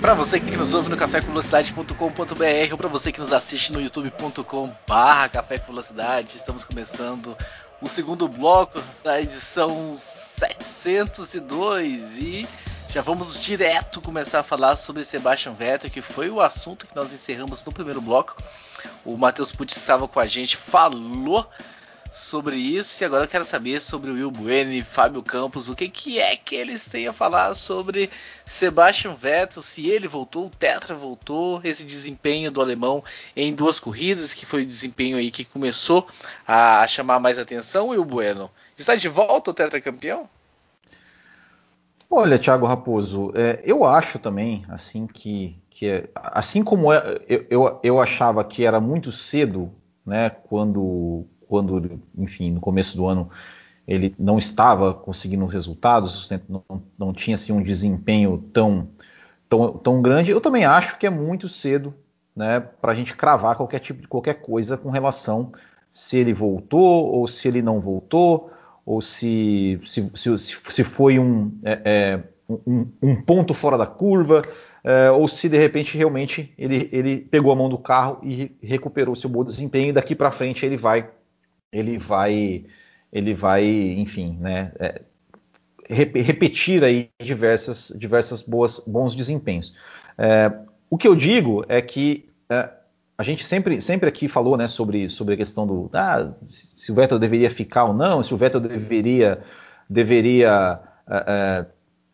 Para você que nos ouve no cafécomvelocidade.com.br ou para você que nos assiste no youtube.com/barra estamos começando o segundo bloco da edição 702 e já vamos direto começar a falar sobre Sebastian Vettel, que foi o assunto que nós encerramos no primeiro bloco. O Matheus Pucci estava com a gente, falou sobre isso e agora eu quero saber sobre o Will Bueno e Fábio Campos, o que, que é que eles têm a falar sobre Sebastian Vettel, se ele voltou, o Tetra voltou, esse desempenho do alemão em duas corridas, que foi o desempenho aí que começou a chamar mais atenção, Will Bueno. Está de volta o Tetra campeão? Olha, Thiago Raposo, é, eu acho também, assim que, que é, assim como é, eu, eu, eu, achava que era muito cedo, né, quando, quando, enfim, no começo do ano ele não estava conseguindo resultados, não, não tinha assim, um desempenho tão, tão, tão grande, eu também acho que é muito cedo, né, para a gente cravar qualquer tipo de qualquer coisa com relação se ele voltou ou se ele não voltou ou se, se, se, se foi um, é, é, um, um, ponto fora da curva, é, ou se de repente realmente ele, ele pegou a mão do carro e recuperou seu bom desempenho e daqui para frente ele vai ele vai ele vai enfim né é, repetir aí diversas diversas boas bons desempenhos. É, o que eu digo é que é, a gente sempre, sempre aqui falou né, sobre, sobre a questão do ah, se o Vettel deveria ficar ou não, se o Vettel deveria, deveria, é, é,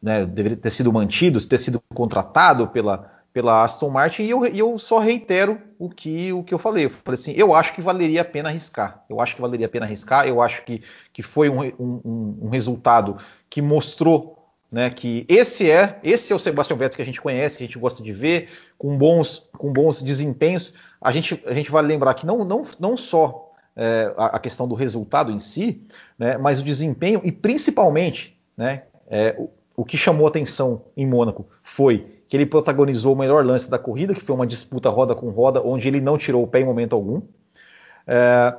né, deveria ter sido mantido, ter sido contratado pela, pela Aston Martin, e eu, eu, só reitero o que, o que eu falei. Eu falei assim, eu acho que valeria a pena arriscar. Eu acho que valeria a pena arriscar, eu acho que, que foi um, um, um resultado que mostrou né, que esse é esse é o Sebastian Vettel que a gente conhece, que a gente gosta de ver, com bons, com bons desempenhos. A gente, a gente vale lembrar que não, não, não só é, a, a, questão do resultado em si, né, mas o desempenho e principalmente né, é, o, o, que chamou atenção em Mônaco foi que ele protagonizou o melhor lance da corrida, que foi uma disputa roda com roda, onde ele não tirou o pé em momento algum. É,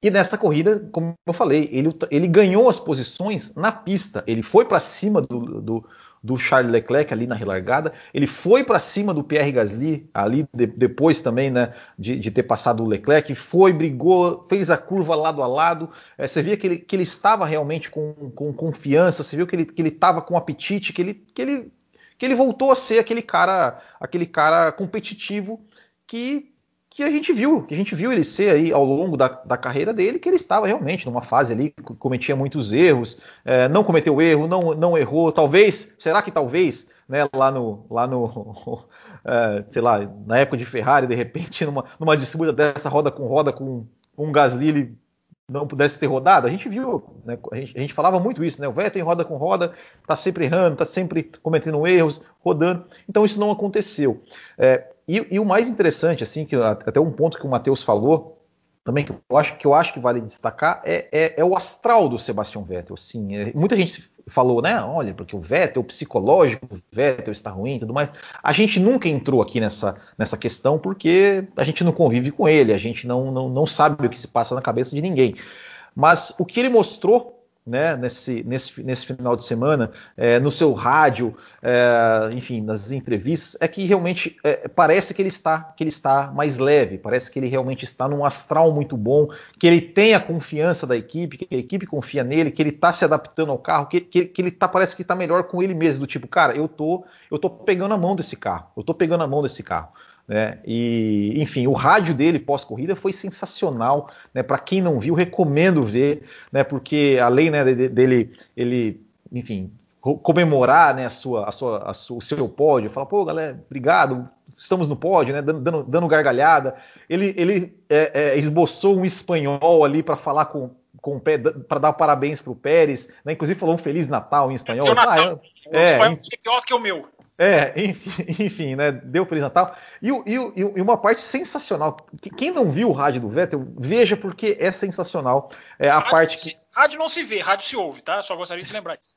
e nessa corrida, como eu falei, ele, ele ganhou as posições na pista. Ele foi para cima do, do, do, Charles Leclerc ali na relargada. Ele foi para cima do Pierre Gasly ali de, depois também, né, de, de, ter passado o Leclerc. Foi, brigou, fez a curva lado a lado. É, você via que ele, que ele estava realmente com, com confiança. Você viu que ele que ele estava com apetite, que ele, que ele que ele voltou a ser aquele cara, aquele cara competitivo que que a gente viu, que a gente viu ele ser aí ao longo da, da carreira dele, que ele estava realmente numa fase ali cometia muitos erros, é, não cometeu erro, não, não errou, talvez, será que talvez, né, lá no, lá no, é, sei lá, na época de Ferrari, de repente, numa, numa disputa dessa roda com roda com, com um Gasly, ele não pudesse ter rodado, a gente viu, né, a, gente, a, gente, falava muito isso, né? O Vettel em roda com roda, tá sempre errando, tá sempre cometendo erros, rodando. Então isso não aconteceu. É, e, e, o mais interessante, assim, que até um ponto que o Matheus falou, também que eu acho que eu acho que vale destacar é, é, é o astral do Sebastian Vettel. Assim, é, muita gente falou, né? Olha, porque o Vettel, o psicológico do Vettel está ruim, e tudo mais. A gente nunca entrou aqui nessa, nessa questão porque a gente não convive com ele, a gente não, não, não sabe o que se passa na cabeça de ninguém. Mas o que ele mostrou né, nesse, nesse, nesse final de semana, é, no seu rádio, é, enfim, nas entrevistas, é que realmente é, parece que ele está que ele está mais leve, parece que ele realmente está num astral muito bom, que ele tem a confiança da equipe, que a equipe confia nele, que ele está se adaptando ao carro, que, que, que ele tá, parece que está melhor com ele mesmo, do tipo, cara, eu tô, eu tô pegando a mão desse carro, eu tô pegando a mão desse carro. Né? E, enfim, o rádio dele pós-corrida foi sensacional. Né? Para quem não viu, recomendo ver, né? porque além né, dele, ele, enfim, comemorar né, a sua, a sua, a sua, o seu pódio, falar, pô, galera, obrigado, estamos no pódio, né, dando, dando gargalhada. Ele, ele é, é, esboçou um espanhol ali para falar com, com para dar parabéns para o Pérez, né, inclusive falou um Feliz Natal em espanhol. Natal. Ah, é, o é, espanhol é pior que o meu. É, enfim, enfim, né? Deu Feliz Natal. E, e, e, uma parte sensacional. Quem não viu o rádio do Vettel, veja porque é sensacional. É a rádio parte que. rádio não se vê, rádio se ouve, tá? Só gostaria de lembrar isso.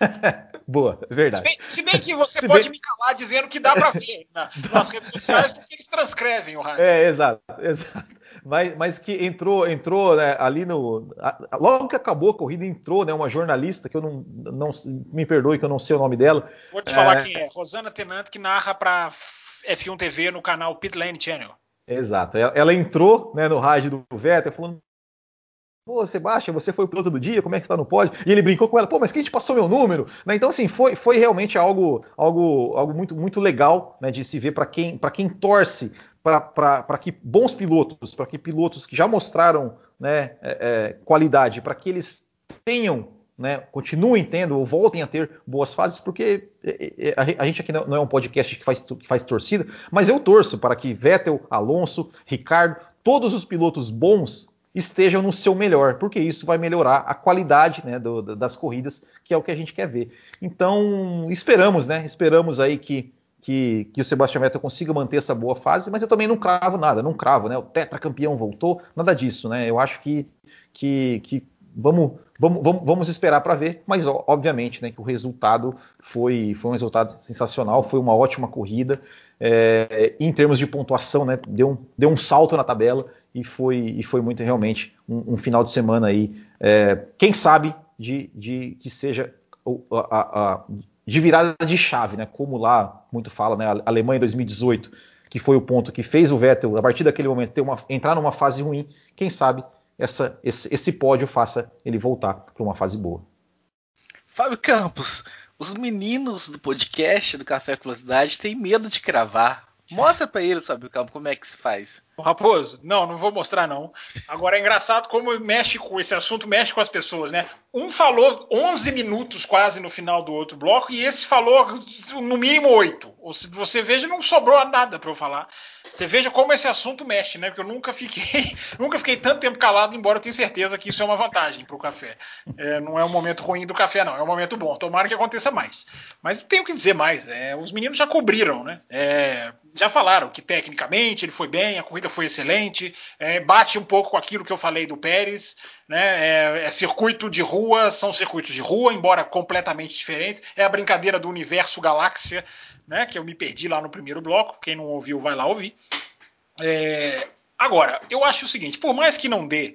Boa, verdade. Se bem, se bem que você se pode bem... me calar dizendo que dá para ver na, nas redes sociais, porque eles transcrevem o rádio. É, exato, exato mas, mas que entrou, entrou né, ali no. Logo que acabou a corrida, entrou né, uma jornalista, que eu não, não. Me perdoe que eu não sei o nome dela. Vou te falar é... quem é. Rosana Tenant, que narra para F1 TV no canal Pit Lane Channel. Exato. Ela, ela entrou né, no rádio do Vettel falando. Pô, Sebastião, você foi o piloto do dia, como é que está no pódio? E ele brincou com ela, pô, mas quem te passou meu número? Né, então, assim, foi, foi realmente algo, algo, algo muito, muito legal né, de se ver para quem, quem torce para que bons pilotos, para que pilotos que já mostraram né, é, é, qualidade, para que eles tenham, né, continuem tendo ou voltem a ter boas fases, porque é, é, a gente aqui não é um podcast que faz, que faz torcida, mas eu torço para que Vettel, Alonso, Ricardo, todos os pilotos bons estejam no seu melhor, porque isso vai melhorar a qualidade né, do, das corridas, que é o que a gente quer ver. Então, esperamos, né? Esperamos aí que que, que o Sebastian Vettel consiga manter essa boa fase, mas eu também não cravo nada, não cravo, né? O tetracampeão voltou, nada disso, né? Eu acho que, que, que vamos, vamos, vamos, vamos esperar para ver, mas obviamente, né, que o resultado foi, foi um resultado sensacional, foi uma ótima corrida. É, em termos de pontuação, né, deu, um, deu um salto na tabela e foi, e foi muito realmente um, um final de semana aí. É, quem sabe de, de que seja a, a, de virada de chave, né? Como lá muito fala, né? A Alemanha 2018, que foi o ponto que fez o Vettel, a partir daquele momento, ter uma, entrar numa fase ruim. Quem sabe essa, esse, esse pódio faça ele voltar para uma fase boa. Fábio Campos, os meninos do podcast do Café com Velocidade têm medo de cravar. Mostra para eles, Fábio Campos, como é que se faz. Raposo, não, não vou mostrar não. Agora é engraçado como mexe com esse assunto, mexe com as pessoas, né? Um falou 11 minutos quase no final do outro bloco e esse falou no mínimo 8. Ou se você veja, não sobrou nada para eu falar. Você veja como esse assunto mexe, né? Porque eu nunca fiquei, nunca fiquei tanto tempo calado, embora eu tenha certeza que isso é uma vantagem para o café. É, não é um momento ruim do café, não. É um momento bom. Tomara que aconteça mais. Mas tenho o que dizer mais. É, os meninos já cobriram, né? É, já falaram que tecnicamente ele foi bem, a corrida foi excelente, é, bate um pouco com aquilo que eu falei do Pérez, né? É, é, circuito de rua, são circuitos de rua, embora completamente diferentes. É a brincadeira do universo galáxia, né? Que eu me perdi lá no primeiro bloco. Quem não ouviu, vai lá ouvir. É, agora, eu acho o seguinte: por mais que não dê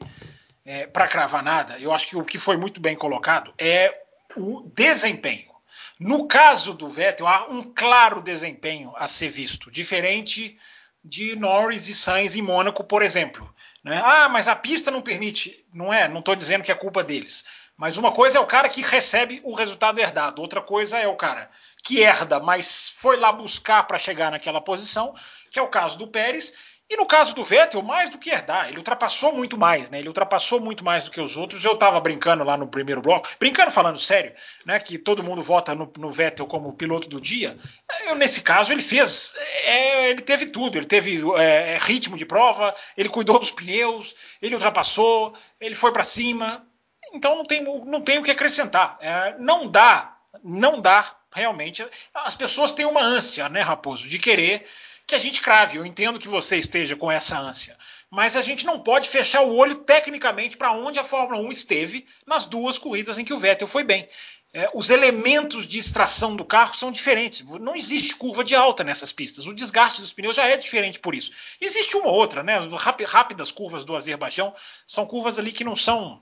é, para cravar nada, eu acho que o que foi muito bem colocado é o desempenho. No caso do Vettel, há um claro desempenho a ser visto, diferente de Norris e Sainz em Mônaco, por exemplo. Né? Ah, mas a pista não permite. Não é, não estou dizendo que é culpa deles. Mas uma coisa é o cara que recebe o resultado herdado, outra coisa é o cara que herda, mas foi lá buscar para chegar naquela posição, que é o caso do Pérez, e no caso do Vettel, mais do que herdar, ele ultrapassou muito mais, né? Ele ultrapassou muito mais do que os outros. Eu estava brincando lá no primeiro bloco, brincando falando sério, né? Que todo mundo vota no, no Vettel como piloto do dia. Eu, nesse caso, ele fez, é, ele teve tudo. Ele teve é, ritmo de prova, ele cuidou dos pneus, ele ultrapassou, ele foi para cima. Então não tem, não tem o que acrescentar. É, não dá, não dá realmente. As pessoas têm uma ânsia, né, Raposo, de querer que a gente crave. Eu entendo que você esteja com essa ânsia, mas a gente não pode fechar o olho tecnicamente para onde a Fórmula 1 esteve nas duas corridas em que o Vettel foi bem. É, os elementos de extração do carro são diferentes. Não existe curva de alta nessas pistas. O desgaste dos pneus já é diferente por isso. Existe uma outra, né? As rápidas curvas do Azerbaijão são curvas ali que não são.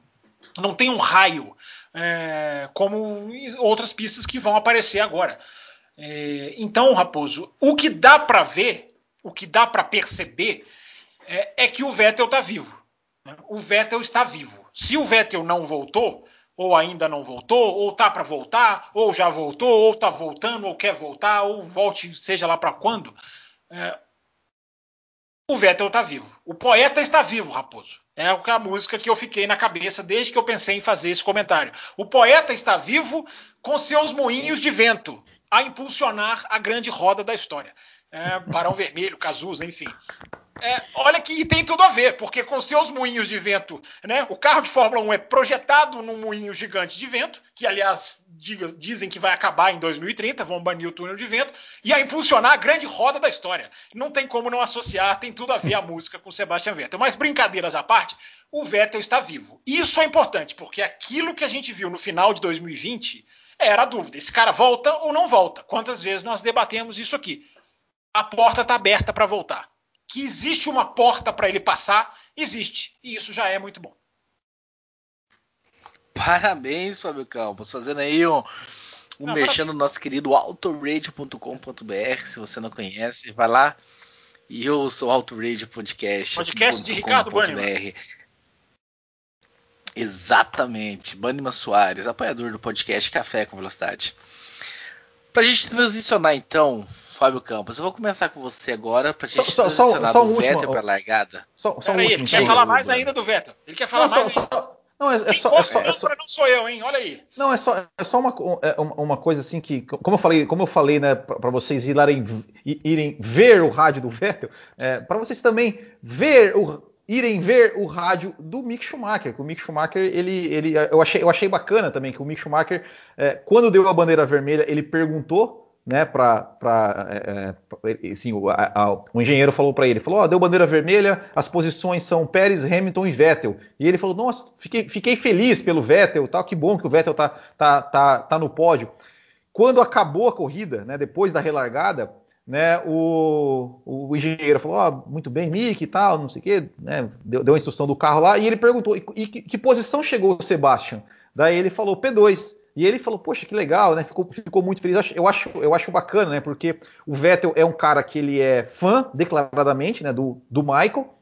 não tem um raio é, como outras pistas que vão aparecer agora. É, então, Raposo, o que dá para ver, o que dá para perceber é, é, que o Vettel está vivo. Né? O Vettel está vivo. Se o Vettel não voltou, ou ainda não voltou, ou tá para voltar, ou já voltou, ou está voltando, ou quer voltar, ou volte, seja lá para quando, é, o Vettel está vivo. O poeta está vivo, Raposo. É a música que eu fiquei na cabeça desde que eu pensei em fazer esse comentário. O poeta está vivo com seus moinhos de vento a impulsionar a grande roda da história. É, Barão Vermelho, Cazuza, enfim. É, olha que tem tudo a ver, porque com seus moinhos de vento, né? O carro de Fórmula 1 é projetado num moinho gigante de vento, que aliás diga, dizem que vai acabar em 2030, vão banir o túnel de vento, e a impulsionar a grande roda da história. Não tem como não associar, tem tudo a ver a música com Sebastian Vettel. Mas brincadeiras à parte, o Vettel está vivo. Isso é importante, porque aquilo que a gente viu no final de 2020 era a dúvida: esse cara volta ou não volta? Quantas vezes nós debatemos isso aqui? A porta está aberta para voltar que existe uma porta para ele passar, existe. E isso já é muito bom. Parabéns, Fábio Campos, fazendo aí um, um não, mexendo no nosso querido autoradio.com.br. Se você não conhece, vai lá e ouça o Autoradio Podcast. Podcast de Ricardo Banniman. Exatamente, Banniman Soares, apoiador do podcast Café com Velocidade. Para a gente transicionar então Fábio Campos. Eu vou começar com você agora pra gente só, só, só, só um Vettel pra largada. Só, só um aí, ele quer falar mais ainda do Vettel. Ele quer falar não, mais. Só, não, é, é, só, é, só, é só, não sou eu, hein? Olha aí. Não, é só, é só uma, é uma coisa assim que, como eu falei, como eu falei, né, para vocês irem, irem ver o rádio do Vettel, é, para vocês também ver o, irem ver o rádio do Mick Schumacher. Que o Mick Schumacher, ele, ele, eu achei, eu achei bacana também que o Mick Schumacher, é, quando deu a bandeira vermelha, ele perguntou né, para é, é, assim, o, o, engenheiro falou para ele, falou, oh, deu bandeira vermelha, as posições são Pérez, Hamilton e Vettel. E ele falou, nossa, fiquei, fiquei feliz pelo Vettel, tal, que bom que o Vettel tá, tá, tá, tá no pódio. Quando acabou a corrida, né, depois da relargada, né, o, o engenheiro falou, oh, muito bem, Mick e tal, não sei o quê, né, deu, deu a instrução do carro lá, e ele perguntou, e, e que, que posição chegou o Sebastian? Daí ele falou, P2. E ele falou, poxa, que legal, né? Ficou, ficou muito feliz. Eu acho, eu acho bacana, né? Porque o Vettel é um cara que ele é fã, declaradamente, né? Do, do Michael.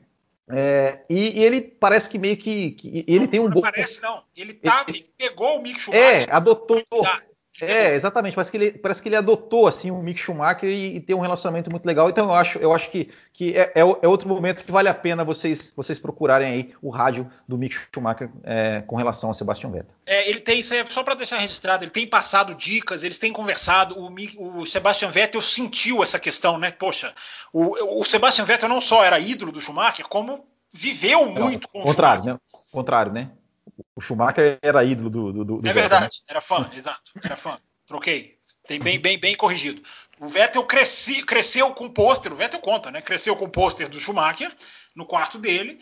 É, e, e, ele parece que meio que, que ele não, tem um não bom. Parece não. Ele, tá, ele, ele pegou o Mick Schumacher. É, adotou. É, exatamente. Parece que ele, parece que ele adotou assim o Mick Schumacher e, e, tem um relacionamento muito legal. Então eu acho, eu acho que, que é, é, é, outro momento que vale a pena vocês, vocês procurarem aí o rádio do Mick Schumacher é, com relação a Sebastian Vettel. É, ele tem isso é só para deixar registrado. Ele tem passado dicas, eles têm conversado. O, Mick, o Sebastian Vettel sentiu essa questão, né? Poxa, o, o Sebastian Vettel não só era ídolo do Schumacher, como viveu muito com o contrário, Schumacher. Né? Contrário, né? O Schumacher era ídolo do, do, do É verdade, né? era fã, exato, era fã. Troquei. Tem bem, bem, bem corrigido. O Vettel cresci, cresceu com o pôster, o Vettel conta, né? Cresceu com o pôster do Schumacher no quarto dele,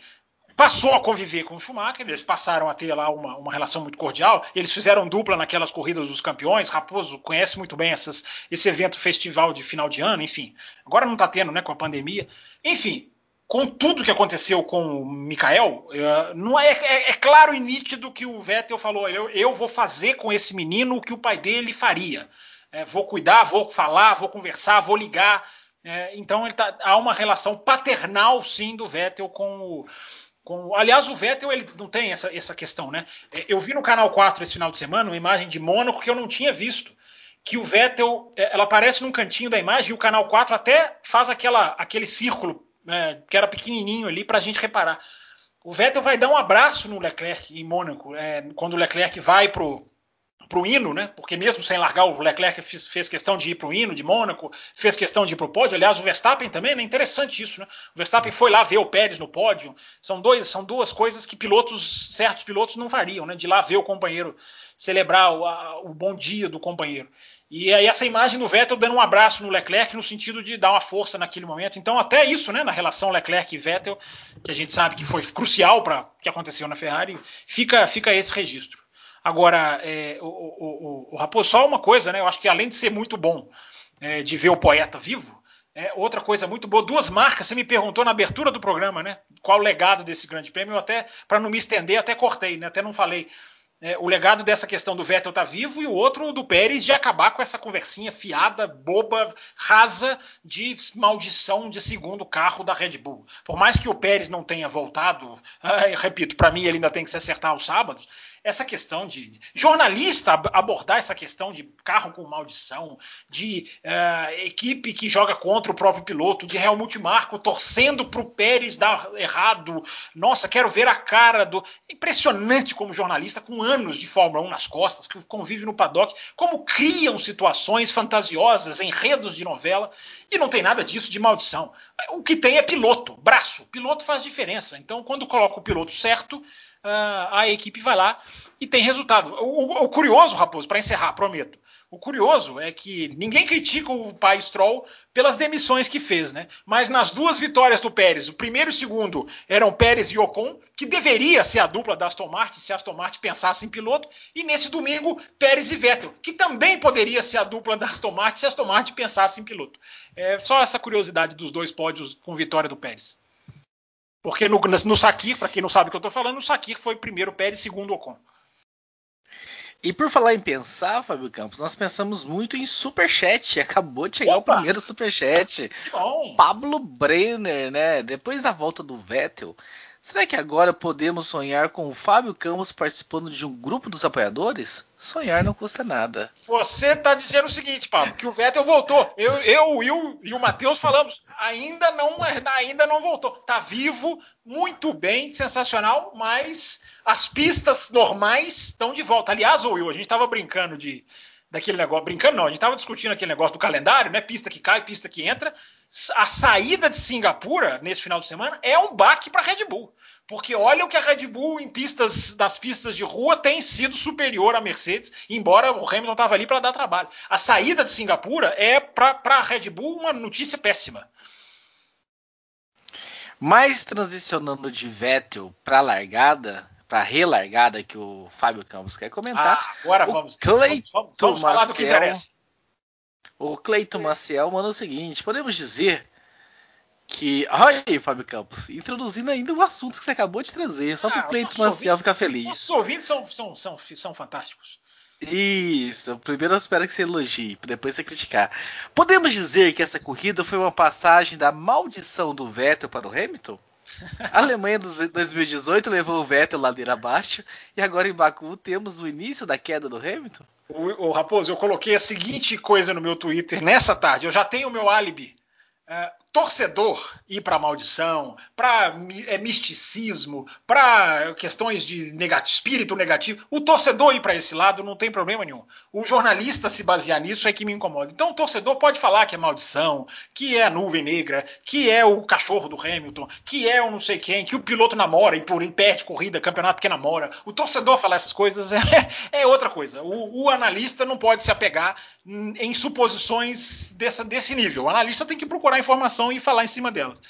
passou a conviver com o Schumacher, eles passaram a ter lá uma, uma, relação muito cordial, eles fizeram dupla naquelas corridas dos campeões, Raposo conhece muito bem essas, esse evento festival de final de ano, enfim. Agora não está tendo, né, com a pandemia. Enfim, com tudo que aconteceu com o Mikael, é, não é, é, é, claro e nítido que o Vettel falou: eu, eu, vou fazer com esse menino o que o pai dele faria. É, vou cuidar, vou falar, vou conversar, vou ligar. É, então tá, há uma relação paternal, sim, do Vettel com o. Com, aliás, o Vettel ele não tem essa, essa questão, né? Eu vi no canal 4 esse final de semana uma imagem de Mônaco que eu não tinha visto que o Vettel, ela aparece num cantinho da imagem e o canal 4 até faz aquela, aquele círculo é, que era pequenininho ali para a gente reparar. O Vettel vai dar um abraço no Leclerc em Mônaco, é, quando o Leclerc vai pro pro hino, né? Porque mesmo sem largar, o Leclerc fez, fez questão de ir pro hino de Mônaco, fez questão de ir pro pódio. Aliás, o Verstappen também, né? Interessante isso, né? O Verstappen foi lá ver o Pérez no pódio. São, dois, são duas coisas que pilotos, certos pilotos não fariam, né? De lá ver o companheiro celebrar o, a, o bom dia do companheiro. E aí essa imagem do Vettel dando um abraço no Leclerc no sentido de dar uma força naquele momento. Então até isso, né, na relação Leclerc e Vettel, que a gente sabe que foi crucial para o que aconteceu na Ferrari, fica, fica esse registro. Agora, é, o, o, o, o Raposo, só uma coisa, né? Eu acho que além de ser muito bom é, de ver o poeta vivo, é, outra coisa muito boa, duas marcas. Você me perguntou na abertura do programa, né? Qual o legado desse grande prêmio? Eu até, para não me estender, até cortei, né? Até não falei é, o legado dessa questão do Vettel tá vivo e o outro do Pérez de acabar com essa conversinha fiada, boba, rasa de maldição de segundo carro da Red Bull. Por mais que o Pérez não tenha voltado, repito, para mim ele ainda tem que se acertar aos sábados, essa questão de jornalista abordar essa questão de carro com maldição, de uh, equipe que joga contra o próprio piloto, de Helmut Marko torcendo para o Pérez dar errado. Nossa, quero ver a cara do. Impressionante como jornalista, com anos de Fórmula 1 nas costas, que convive no paddock, como criam situações fantasiosas, enredos de novela, e não tem nada disso de maldição. O que tem é piloto, braço. Piloto faz diferença. Então, quando coloca o piloto certo, a equipe vai lá e tem resultado. O, o curioso, Raposo, para encerrar, prometo. O curioso é que ninguém critica o pai Stroll pelas demissões que fez, né? Mas nas duas vitórias do Pérez, o primeiro e o segundo eram Pérez e Ocon, que deveria ser a dupla da Aston Martin se a Aston Martin pensasse em piloto, e nesse domingo Pérez e Vettel, que também poderia ser a dupla da Aston Martin se a Aston Martin pensasse em piloto. É só essa curiosidade dos dois pódios com vitória do Pérez. Porque no, no Sakir, para quem não sabe o que eu estou falando, no Sakir foi primeiro Pérez, segundo Ocon. E por falar em pensar, Fábio Campos, nós pensamos muito em superchat. Acabou de chegar Opa! o primeiro superchat. Pablo Brenner, né? Depois da volta do Vettel, será que agora podemos sonhar com o Fábio Campos participando de um grupo dos apoiadores? Sonhar não custa nada. Você tá dizendo o seguinte, Pablo, que o Vettel voltou. Eu, eu o Will e o Matheus falamos, ainda não, ainda não voltou. Tá vivo, muito bem, sensacional, mas as pistas normais estão de volta. Aliás, Will, a gente estava brincando de daquele negócio, brincando não, a gente estava discutindo aquele negócio do calendário, né? Pista que cai, pista que entra. A saída de Singapura nesse final de semana é um baque para a Red Bull, porque olha o que a Red Bull em pistas das pistas de rua tem sido superior à Mercedes, embora o Hamilton estava ali para dar trabalho. A saída de Singapura é para a Red Bull uma notícia péssima. Mas transicionando de Vettel para largada, para relargada que o Fábio Campos quer comentar. Ah, agora vamos. Cleiton vamos, vamos falar do que interessa. O Cleiton Maciel manda o seguinte: podemos dizer que. Olha aí, Fábio Campos, introduzindo ainda o assunto que você acabou de trazer, só para o Cleiton Maciel ficar feliz. Os ouvintes são, são, são, são fantásticos. Isso, primeiro eu espero que você elogie, depois você criticar. Podemos dizer que essa corrida foi uma passagem da maldição do Vettel para o Hamilton? A Alemanha de 2018 levou o Vettel ladeira abaixo e agora em Baku temos o início da queda do Hamilton? O, o Raposo, eu coloquei a seguinte coisa no meu Twitter nessa tarde. Eu já tenho o meu álibi. É, torcedor ir para maldição, para é, misticismo, para questões de negativo, espírito negativo, o torcedor ir para esse lado não tem problema nenhum. O jornalista se basear nisso é que me incomoda. Então o torcedor pode falar que é maldição, que é a nuvem negra, que é o cachorro do Hamilton, que é o não sei quem, que o piloto namora e por impede corrida, campeonato porque namora. O torcedor falar essas coisas é, é outra coisa. O, o, analista não pode se apegar em suposições dessa, desse nível. O analista tem que procurar informação e falar em cima delas.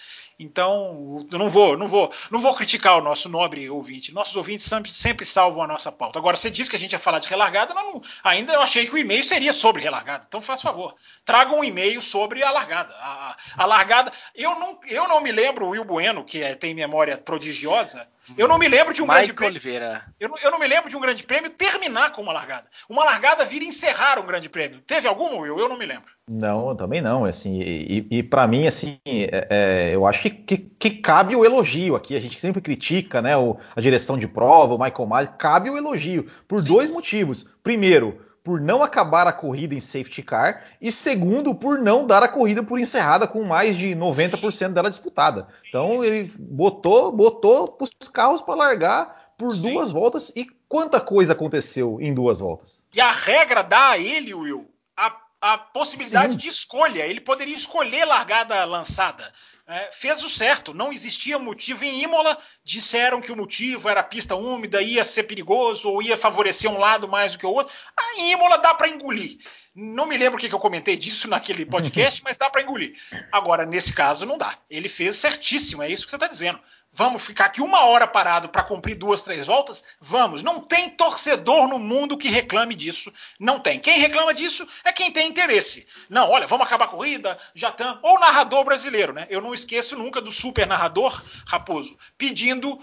Então, não vou, não vou, não vou criticar o nosso nobre ouvinte. Nossos ouvintes sempre, sempre salvam a nossa pauta. Agora, você disse que a gente ia falar de relargada, não, ainda eu achei que o e-mail seria sobre relargada. Então, faz favor, traga um e-mail sobre a largada. A, a largada, eu não, eu não me lembro, o Will Bueno, que é, tem memória prodigiosa, eu não me lembro de um Michael grande prêmio. Oliveira. Eu não, eu não, me lembro de um grande prêmio terminar com uma largada. Uma largada vira encerrar um grande prêmio. Teve algum, Will? Eu não me lembro. Não, também não. Assim, e, e para mim, assim, é, é, eu acho que, que, que, cabe o elogio aqui. A gente sempre critica, né, o, a direção de prova, o Michael Malley. Cabe o elogio por Sim. dois motivos. Primeiro, por não acabar a corrida em safety car e segundo por não dar a corrida por encerrada com mais de 90% dela disputada. Então ele botou botou os carros para largar por Sim. duas voltas e quanta coisa aconteceu em duas voltas. E a regra dá a ele, Will, a, a possibilidade Sim. de escolha. Ele poderia escolher largada lançada é, fez o certo. Não existia motivo. Em Imola, disseram que o motivo era pista úmida, ia ser perigoso ou ia favorecer um lado mais do que o outro. Em Imola dá para engolir. Não me lembro o que, que eu comentei disso naquele podcast, mas dá para engolir. Agora, nesse caso, não dá. Ele fez certíssimo, é isso que você está dizendo. Vamos ficar aqui uma hora parado para cumprir duas, três voltas? Vamos. Não tem torcedor no mundo que reclame disso. Não tem. Quem reclama disso é quem tem interesse. Não, olha, vamos acabar a corrida, já estamos. Ou narrador brasileiro, né? Eu não esqueço nunca do super narrador Raposo pedindo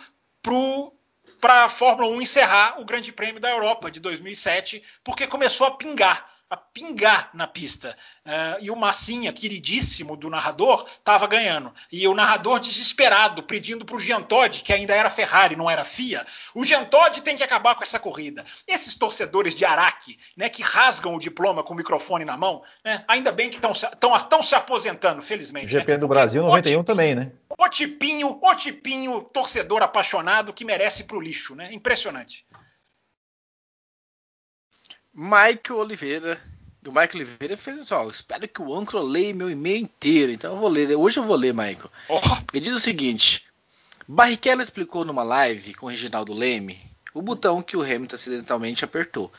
para a Fórmula 1 encerrar o Grande Prêmio da Europa de 2007, porque começou a pingar a pingar na pista. Uh, e o Massinha, queridíssimo do narrador, estava ganhando. E o narrador desesperado, pedindo para o Jean Todt, que ainda era Ferrari, não era FIA, o Jean Todt tem que acabar com essa corrida. Esses torcedores de Araque, né, que rasgam o diploma com o microfone na mão, né, ainda bem que estão se aposentando, felizmente. GP né? do Brasil 91 também, né? O tipinho, o tipinho torcedor apaixonado que merece para o lixo, né? Impressionante. Michael Oliveira. O Michael Oliveira fez assim, ó, espero que o Ancro leia meu e-mail inteiro. Então eu vou ler. Hoje eu vou ler, Michael. Oh. Ele diz o seguinte: Barrichello explicou numa live com o Reginaldo Leme o botão que o Hamilton acidentalmente apertou.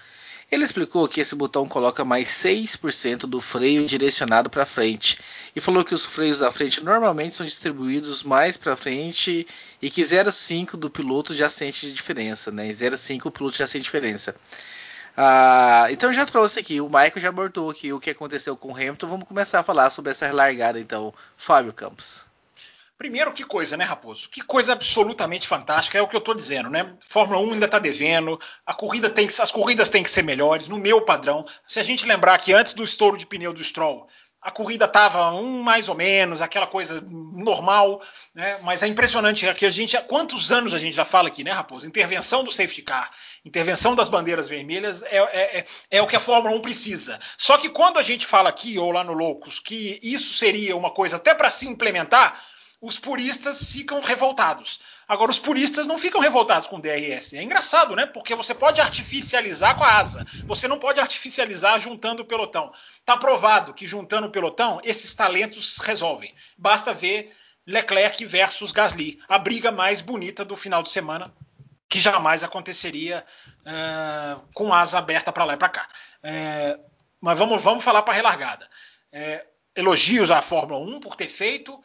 Ele explicou que esse botão coloca mais 6% do freio direcionado para frente e falou que os freios da frente normalmente são distribuídos mais para frente e que 0,5 do piloto já sente diferença, né? 0,5 o piloto já sente diferença. Ah, então já trouxe aqui, o Michael já abordou aqui o que aconteceu com o Hamilton. Vamos começar a falar sobre essa largada então, Fábio Campos. Primeiro, que coisa, né, Raposo? Que coisa absolutamente fantástica, é o que eu estou dizendo, né? Fórmula 1 ainda está devendo, a corrida tem que, as corridas têm que ser melhores, no meu padrão. Se a gente lembrar que antes do estouro de pneu do Stroll, a corrida estava um mais ou menos, aquela coisa normal, né? Mas é impressionante que a gente, há quantos anos a gente já fala aqui, né, Raposo? Intervenção do safety car, intervenção das bandeiras vermelhas é, é, é, é o que a Fórmula 1 precisa. Só que quando a gente fala aqui, ou lá no Loucos, que isso seria uma coisa até para se implementar, os puristas ficam revoltados. Agora, os puristas não ficam revoltados com o DRS. É engraçado, né? Porque você pode artificializar com a asa. Você não pode artificializar juntando o pelotão. Está provado que juntando o pelotão, esses talentos resolvem. Basta ver Leclerc versus Gasly, a briga mais bonita do final de semana, que jamais aconteceria uh, com asa aberta para lá e para cá. Uh, mas vamos, vamos falar para a relargada. Uh, elogios à Fórmula 1 por ter feito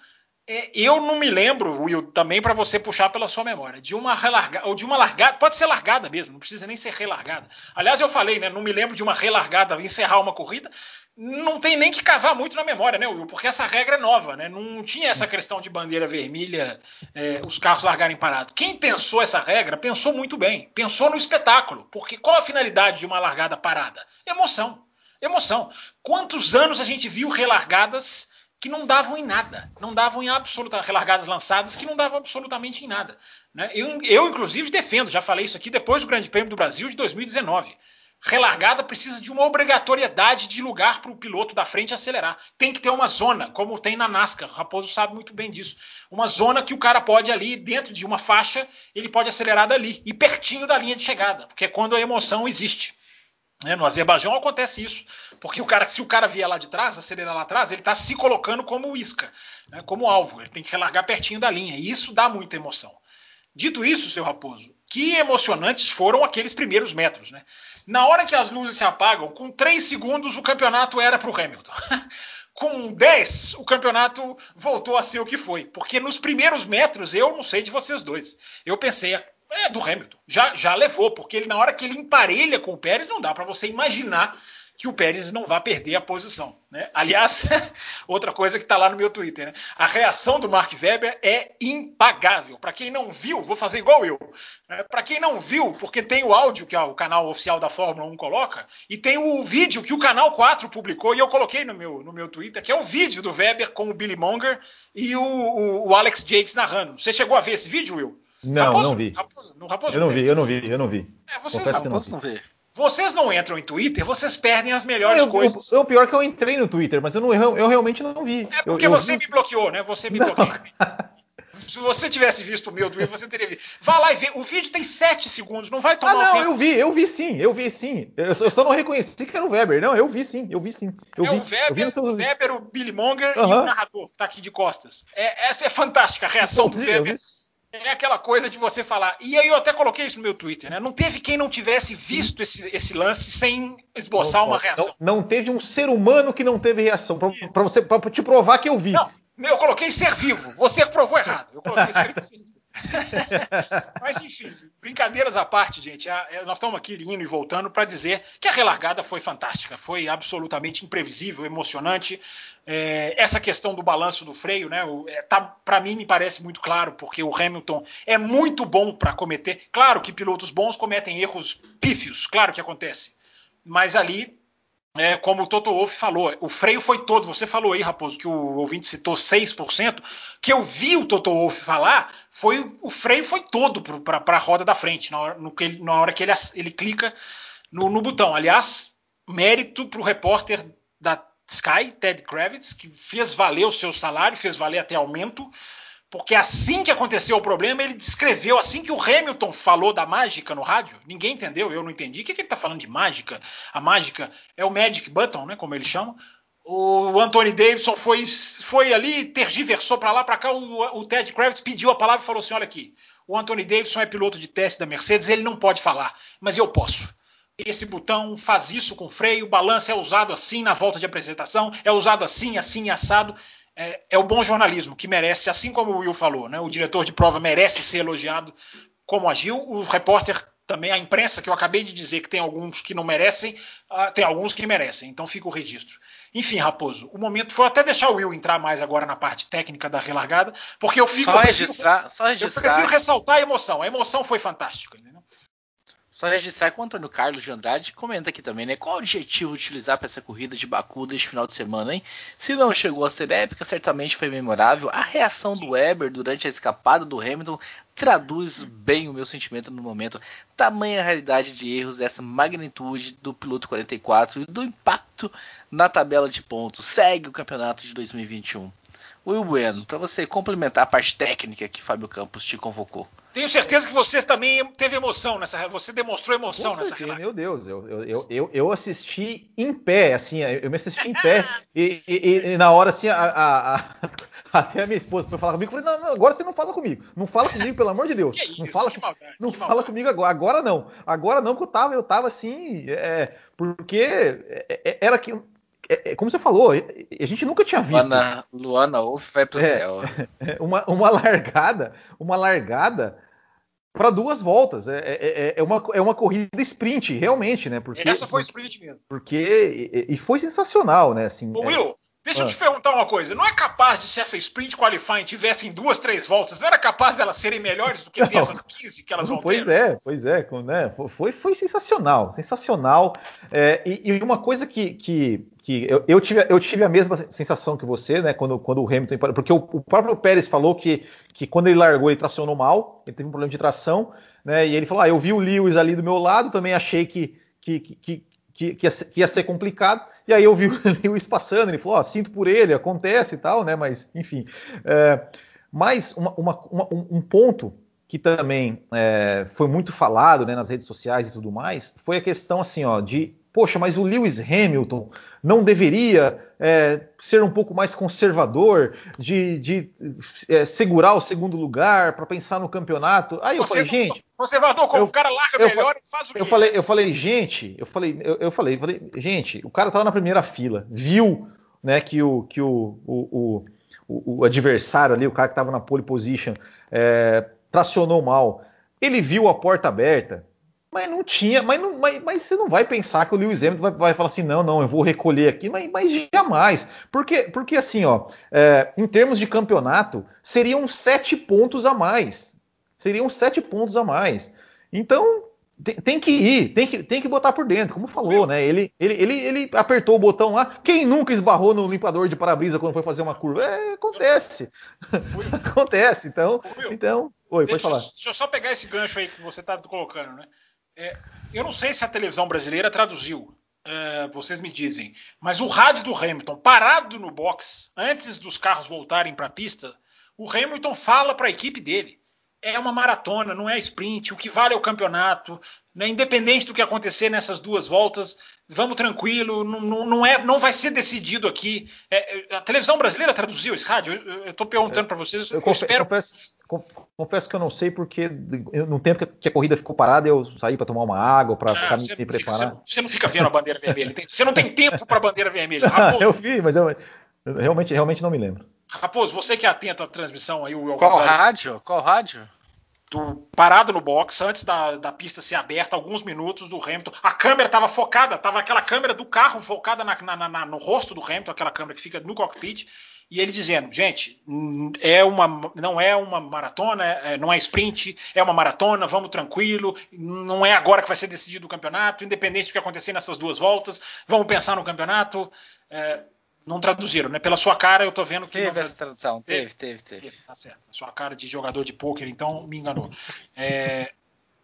é, eu não me lembro, Will, também para você puxar pela sua memória, de uma relargada, ou de uma largada, pode ser largada mesmo, não precisa nem ser relargada. Aliás, eu falei, né, não me lembro de uma relargada encerrar uma corrida, não tem nem que cavar muito na memória, né, Will, porque essa regra é nova, né, não tinha essa questão de bandeira vermelha, é, os carros largarem parados. Quem pensou essa regra pensou muito bem, pensou no espetáculo, porque qual a finalidade de uma largada parada? Emoção. Emoção. Quantos anos a gente viu relargadas que não davam em nada, não davam em absolutamente relargadas lançadas que não davam absolutamente em nada. Né? Eu, eu, inclusive, defendo, já falei isso aqui depois do Grande Prêmio do Brasil de 2019. Relargada precisa de uma obrigatoriedade de lugar para o piloto da frente acelerar. Tem que ter uma zona, como tem na NASCAR. O Raposo sabe muito bem disso. Uma zona que o cara pode ali, dentro de uma faixa, ele pode acelerar dali e pertinho da linha de chegada, porque é quando a emoção existe. É, no Azerbaijão acontece isso, porque o cara, se o cara vier lá de trás, acelerar lá atrás, ele está se colocando como isca, né, como alvo. Ele tem que relargar pertinho da linha, e isso dá muita emoção. Dito isso, seu Raposo, que emocionantes foram aqueles primeiros metros. Né? Na hora que as luzes se apagam, com 3 segundos o campeonato era para o Hamilton. com 10, o campeonato voltou a ser o que foi. Porque nos primeiros metros, eu não sei de vocês dois, eu pensei, é do Hamilton. Já, já levou, porque ele, na hora que ele emparelha com o Pérez, não dá para você imaginar que o Pérez não vai perder a posição. Né? Aliás, outra coisa que está lá no meu Twitter, né? a reação do Mark Webber é impagável. Para quem não viu, vou fazer igual eu. Né? Para quem não viu, porque tem o áudio que o canal oficial da Fórmula 1 coloca, e tem o vídeo que o canal 4 publicou, e eu coloquei no meu, no meu Twitter, que é o vídeo do Webber com o Billy Monger e o, o, o Alex Jakes narrando. Você chegou a ver esse vídeo, Will? Não, Raposo, não vi. Raposo, Raposo eu não vi, eu não vi, eu não vi. É, vocês não, não, não vê. Vocês não entram em Twitter, vocês perdem as melhores eu, coisas. O pior é que eu entrei no Twitter, mas eu, não, eu, eu realmente não vi. É porque eu, você vi... me bloqueou, né? Você me bloqueou. Se você tivesse visto o meu Twitter, você teria visto. Vá lá e vê. O vídeo tem 7 segundos, não vai tomar Ah, não, tempo. eu vi, eu vi sim, eu vi sim. Eu só, eu só, não reconheci que era o Weber. Não, eu vi sim, eu vi sim. Eu é vi, o Weber, vi o, Weber o Billy Monger e o narrador, que tá aqui de costas. É, essa é fantástica, a reação do Weber é aquela coisa de você falar. E aí eu até coloquei isso no meu Twitter, né? Não teve quem não tivesse visto esse, esse lance sem esboçar não, uma reação. Não, não, teve um ser humano que não teve reação. para você pra te provar que eu vi. Não, eu coloquei ser vivo. Você provou errado. Eu coloquei escrito ser Mas enfim, brincadeiras à parte, gente. nós estamos aqui indo e voltando para dizer que a relargada foi fantástica, foi absolutamente imprevisível, emocionante. É, essa questão do balanço do freio, né? É, tá, para mim me parece muito claro, porque o Hamilton é muito bom para cometer. Claro que pilotos bons cometem erros pífios, claro que acontece. Mas ali é, como o Toto Wolff falou, o freio foi todo. Você falou aí, Raposo, que o ouvinte citou 6%. Que eu vi o Toto Wolff falar, foi o freio foi todo para a roda da frente, na hora, no, na hora que ele, ele clica no, no botão. Aliás, mérito para o repórter da Sky, Ted Kravitz, que fez valer o seu salário, fez valer até aumento, Porque assim que aconteceu o problema, ele descreveu, assim que o Hamilton falou da mágica no rádio, ninguém entendeu, eu não entendi. O que, que ele está falando de mágica? A mágica é o Magic Button, né, como ele chama. O Anthony Davidson foi, foi ali, tergiversou para lá, para cá. O, o, Ted Kravitz pediu a palavra e falou assim: olha aqui, o Anthony Davidson é piloto de teste da Mercedes, ele não pode falar, mas eu posso. Esse botão faz isso com freio, o balanço é usado assim na volta de apresentação, é usado assim, assim, assado é, é, o bom jornalismo que merece, assim como o Will falou, né? O diretor de prova merece ser elogiado como agiu, o repórter também, a imprensa, que eu acabei de dizer que tem alguns que não merecem, uh, tem alguns que merecem, então fica o registro. Enfim, Raposo, o momento foi até deixar o Will entrar mais agora na parte técnica da relargada, porque eu fico. Só registrar, só registrar. Eu prefiro ressaltar a emoção. A emoção foi fantástica. Entendeu? Só registrar que o Antônio Carlos de Andrade comenta aqui também, né? Qual o objetivo utilizar para essa corrida de Baku deste final de semana, hein? Se não chegou a ser épica, certamente foi memorável. A reação do Weber durante a escapada do Hamilton traduz bem o meu sentimento no momento. Tamanha realidade de erros dessa magnitude do piloto 44 e do impacto na tabela de pontos. Segue o campeonato de 2021. Will Bueno, para você complementar a parte técnica que Fábio Campos te convocou. Tenho certeza que você também teve emoção nessa. Você demonstrou emoção nessa certeza, Meu Deus, eu, eu, eu, eu, assisti em pé, assim, eu me assisti em pé e, e, e, na hora assim a, a, a, até a minha esposa foi falar comigo, eu falei, não, não, agora você não fala comigo, não fala comigo pelo amor de Deus, isso, não fala, maldade, não fala comigo agora, agora não, agora não que eu tava, eu tava assim, é, porque é, é, era que é, é, como você falou, a gente nunca tinha visto. Luana, Luana Wolf vai pro é, céu. Uma, uma largada, uma largada para duas voltas. É, é, é, é, uma, é uma corrida sprint, realmente, né? Porque, Essa foi sprint mesmo. Porque e, e foi sensacional, né? Assim, Ô, Will, Deixa eu ah. te perguntar uma coisa. Não é capaz de se essa sprint qualifying tivessem duas, três voltas, não era capaz de elas serem melhores do que não, essas 15 que elas vão pois ter? É, pois é, né? Foi, foi sensacional, sensacional. É, e, e, uma coisa que, que, que eu, eu, tive, eu tive a mesma sensação que você, né? Quando, quando o Hamilton. Porque o, o próprio Pérez falou que, que quando ele largou, ele tracionou mal, ele teve um problema de tração, né? E ele falou: ah, eu vi o Lewis ali do meu lado, também achei que, que, que, que, que ia ser complicado. E aí eu vi o Lewis passando, ele falou: oh, sinto por ele, acontece e tal, né? Mas, enfim. É, mas uma, uma, uma, um ponto que também é, foi muito falado né, nas redes sociais e tudo mais foi a questão assim, ó, de poxa, mas o Lewis Hamilton não deveria é, ser um pouco mais conservador, de, de é, segurar o segundo lugar para pensar no campeonato. Aí eu falei, gente. Conservador, como eu, o cara larga eu, melhor e faz o quê? Eu falei, eu falei, gente, eu falei, eu, eu falei, falei, gente, o cara tá na primeira fila, viu né, que o, que o, o, o, o adversário ali, o cara que estava na pole position, é, tracionou mal. Ele viu a porta aberta, mas não tinha, mas, não, mas, mas, você não vai pensar que o Lewis Hamilton vai, vai, falar assim, não, não, eu vou recolher aqui, mas, mas jamais. Porque, porque assim, ó, é, em termos de campeonato, seriam sete pontos a mais. Seriam sete pontos a mais. Então, tem, tem, que ir, tem que, tem que botar por dentro, como falou, né? Ele, ele, ele, ele apertou o botão lá. Quem nunca esbarrou no limpador de para-brisa quando foi fazer uma curva? É, acontece. acontece. Então, então. Oi, deixa, pode falar. Deixa eu só pegar esse gancho aí que você está colocando, né? É, eu não sei se a televisão brasileira traduziu, é, vocês me dizem, mas o rádio do Hamilton, parado no box, antes dos carros voltarem para a pista, o Hamilton fala para a equipe dele é uma maratona, não é sprint. O que vale é o campeonato. Né? Independente do que acontecer nessas duas voltas, vamos tranquilo. Não, não, não é, não vai ser decidido aqui. É, é a televisão brasileira traduziu esse rádio. Eu estou perguntando para vocês. Eu, eu espero... confesso, confesso, que eu não sei porque no tempo que a corrida ficou parada eu saí para tomar uma água para ah, me, me preparar. Fica, você, você, não fica vendo a bandeira vermelha. você não tem tempo para a bandeira vermelha. eu vi, mas eu, eu realmente, realmente não me lembro. Raposo, você que é atento à transmissão aí, o Qual rádio? Qual rádio? Do, parado no box, antes da, da pista ser aberta, alguns minutos do Hamilton. A câmera estava focada, estava aquela câmera do carro focada na, na, na, no rosto do Hamilton, aquela câmera que fica no cockpit, e ele dizendo, gente, é uma, não é uma maratona, é, não é sprint, é uma maratona, vamos tranquilo, não é agora que vai ser decidido o campeonato, independente do que acontecer nessas duas voltas, vamos pensar no campeonato. É, não traduziram, né? Pela sua cara eu tô vendo que. Teve essa tradução, teve, teve, teve. teve. Tá certo. A sua cara de jogador de pôquer, então me enganou. É,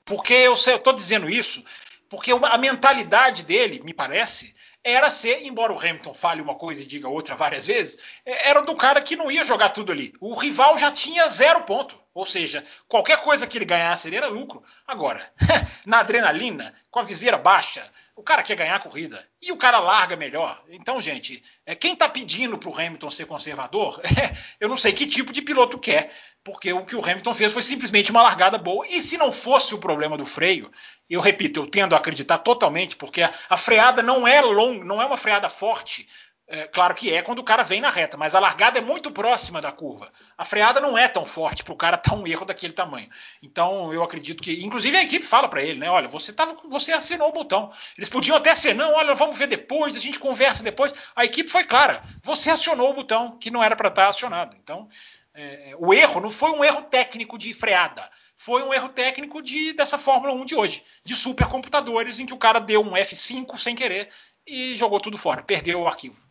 porque eu, sei, eu tô dizendo isso, porque a mentalidade dele, me parece, era ser, embora o Hamilton fale uma coisa e diga outra várias vezes, é, era do cara que não ia jogar tudo ali. O rival já tinha zero ponto. Ou seja, qualquer coisa que ele ganhasse ele era lucro. Agora, na adrenalina, com a viseira baixa, o cara quer ganhar a corrida e o cara larga melhor. Então, gente, é, quem está pedindo para o Hamilton ser conservador, eu não sei que tipo de piloto quer, porque o que o Hamilton fez foi simplesmente uma largada boa. E se não fosse o problema do freio, eu repito, eu tendo a acreditar totalmente, porque a freada não é longa, não é uma freada forte. É, claro que é quando o cara vem na reta, mas a largada é muito próxima da curva. A freada não é tão forte para o cara estar um erro daquele tamanho. Então eu acredito que, inclusive a equipe fala para ele, né? Olha, você tava, você assinou o botão. Eles podiam até ser não, olha, vamos ver depois, a gente conversa depois. A equipe foi clara, você acionou o botão que não era para estar acionado. Então é, o erro não foi um erro técnico de freada, foi um erro técnico de dessa Fórmula 1 de hoje, de supercomputadores em que o cara deu um F5 sem querer e jogou tudo fora, perdeu o arquivo.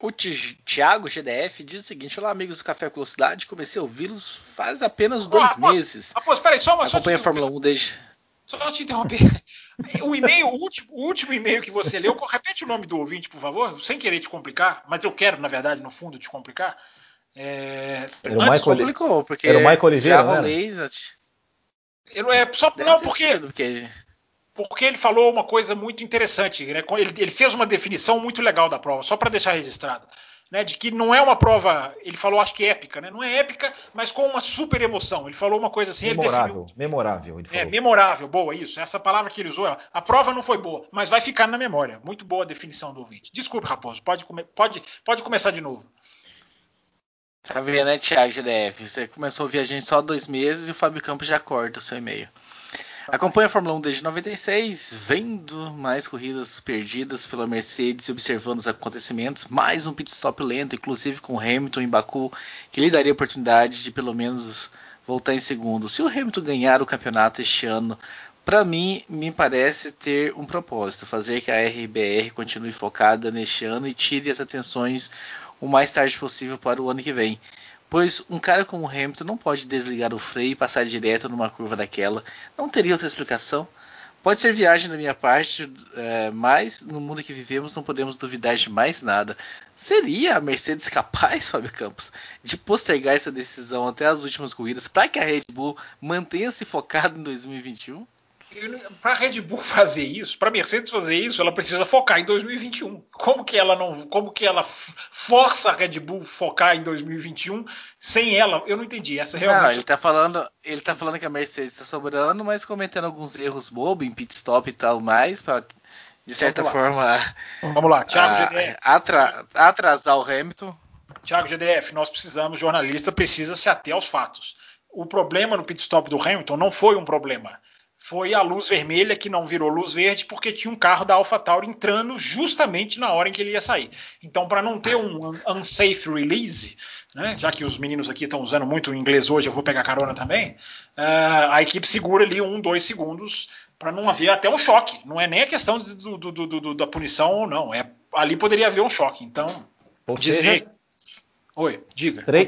O Thiago GDF diz o seguinte: Olá, amigos do Café Velocidade. Comecei a ouvi-los faz apenas dois oh, meses. Após, peraí, só uma Acompanha a Fórmula 1 desde. Só te interromper. o e-mail, o último, o último e-mail que você leu, repete o nome do ouvinte, por favor, sem querer te complicar, mas eu quero, na verdade, no fundo, te complicar. É... Era, o Michael, complicou, porque Era o Michael Oliveira. Né? Eu, é, só, não, porque, porque porque ele falou uma coisa muito interessante. Né? Ele, ele, fez uma definição muito legal da prova, só para deixar registrado. Né? De que não é uma prova, ele falou, acho que épica, né? Não é épica, mas com uma super emoção. Ele falou uma coisa assim. Memorável, definiu, memorável. é, memorável, boa, isso. Essa palavra que ele usou, a prova não foi boa, mas vai ficar na memória. Muito boa a definição do ouvinte. Desculpe, Raposo, pode, pode, pode começar de novo. Tá vendo, né, Thiago GDF? Você começou a ouvir a gente só há dois meses e o Fábio Campos já corta o seu e-mail. Acompanha a Fórmula 1 desde 96, vendo mais corridas perdidas pela Mercedes e observando os acontecimentos. Mais um pit stop lento, inclusive com Hamilton em Baku, que lhe daria a oportunidade de pelo menos voltar em segundo. Se o Hamilton ganhar o campeonato este ano, para mim, me parece ter um propósito: fazer que a RBR continue focada neste ano e tire as atenções o mais tarde possível para o ano que vem pois um cara como Hamilton não pode desligar o freio e passar direto numa curva daquela. Não teria outra explicação. Pode ser viagem da minha parte, é, mas no mundo que vivemos não podemos duvidar de mais nada. Seria a Mercedes capaz, Fábio Campos, de postergar essa decisão até as últimas corridas para que a Red Bull mantenha-se focada em 2021? Para a Red Bull fazer isso, para a Mercedes fazer isso, ela precisa focar em 2021. Como que ela não, como que ela força a Red Bull focar em 2021 sem ela? Eu não entendi essa realmente. Não, ele está falando, ele tá falando que a Mercedes está sobrando, mas cometendo alguns erros bobos em pit stop e tal mais para de certa Vamos forma Vamos lá, Thiago GDF. Atra, atrasar o Hamilton. Thiago GDF, nós precisamos, jornalista precisa se ater aos fatos. O problema no pit stop do Hamilton não foi um problema foi a luz vermelha que não virou luz verde porque tinha um carro da AlphaTauri entrando justamente na hora em que ele ia sair. Então, para não ter um unsafe release, né, já que os meninos aqui estão usando muito o inglês hoje, eu vou pegar carona também, uh, a equipe segura ali um, dois segundos para não haver até um choque. Não é nem a questão do, do, do, da punição ou não. É, ali poderia haver um choque. Então, ou dizer. Seja, Oi, diga. 3,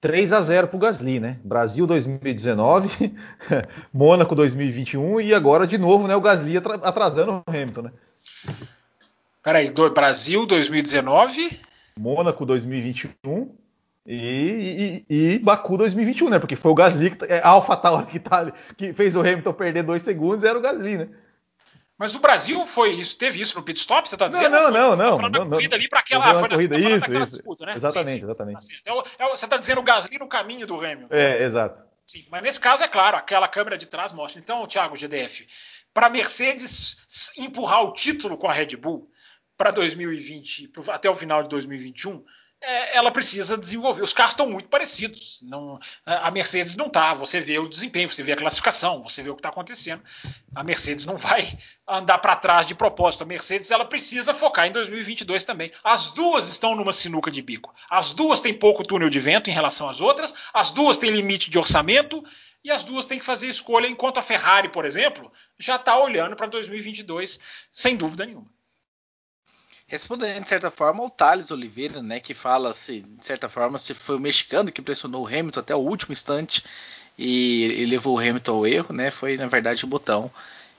3 a 0 para o Gasly, né? Brasil 2019, Mônaco 2021 e agora de novo, né? O Gasly atrasando o Hamilton, né? Peraí, do, Brasil 2019, Mônaco 2021 e, e, e, Baku 2021, né? Porque foi o Gasly, que, é, Alpha Tauri que, tá, que fez o Hamilton perder dois segundos, era o Gasly, né? Mas no Brasil foi isso, teve isso no pit stop, você está dizendo? Não, não, não, você tá não. não, corrida ali para aquela, foi corrida, na, isso, isso. disputa, né? Exatamente, sim, sim, exatamente. Tá é, é, você está dizendo o Gasly no caminho do Hamilton. É, exato. Sim, mas nesse caso é claro, aquela câmera de trás mostra. Então, Thiago GDF, para Mercedes empurrar o título com a Red Bull para 2020, até o final de 2021, é, ela precisa desenvolver. Os carros estão muito parecidos. Não, a Mercedes não está. Você vê o desempenho, você vê a classificação, você vê o que está acontecendo. A Mercedes não vai andar para trás de propósito. A Mercedes ela precisa focar em 2022 também. As duas estão numa sinuca de bico. As duas têm pouco túnel de vento em relação às outras. As duas têm limite de orçamento. E as duas têm que fazer escolha, enquanto a Ferrari, por exemplo, já está olhando para 2022 sem dúvida nenhuma. Respondendo de certa forma ao Thales Oliveira, né, que fala se de certa forma se foi o mexicano que pressionou o Hamilton até o último instante e, e levou o Hamilton ao erro, né, foi na verdade o botão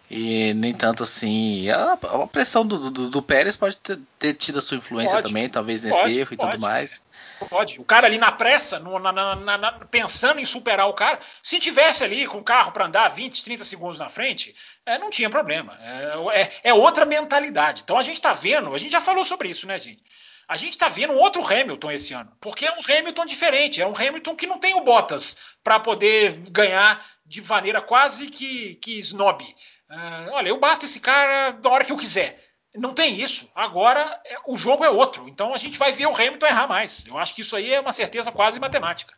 E nem tanto assim. A, a pressão do, do, do, Pérez pode ter, ter, tido a sua influência pode, também, talvez nesse pode, erro e pode. tudo mais. Pode. O cara ali na pressa, no, na, na, na, pensando em superar o cara, se tivesse ali com o carro para andar 20, 30 segundos na frente, é, não tinha problema. É, é, é outra mentalidade. Então a gente está vendo, a gente já falou sobre isso, né, gente? A gente está vendo um outro Hamilton esse ano, porque é um Hamilton diferente, é um Hamilton que não tem o Bottas para poder ganhar de maneira quase que, que snob. Uh, olha, eu bato esse cara da hora que eu quiser. Não tem isso. Agora é, o jogo é outro. Então a gente vai ver o Hamilton errar mais. Eu acho que isso aí é uma certeza quase matemática.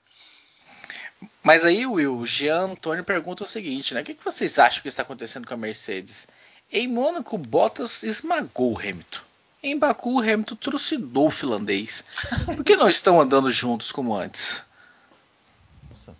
Mas aí, Will, o Jean Antônio pergunta o seguinte, né? O que, que vocês acham que está acontecendo com a Mercedes? Em Mônaco, Bottas esmagou o Hamilton. Em Baku, o Hamilton trucidou o finlandês. Por que não estão andando juntos como antes? Nossa.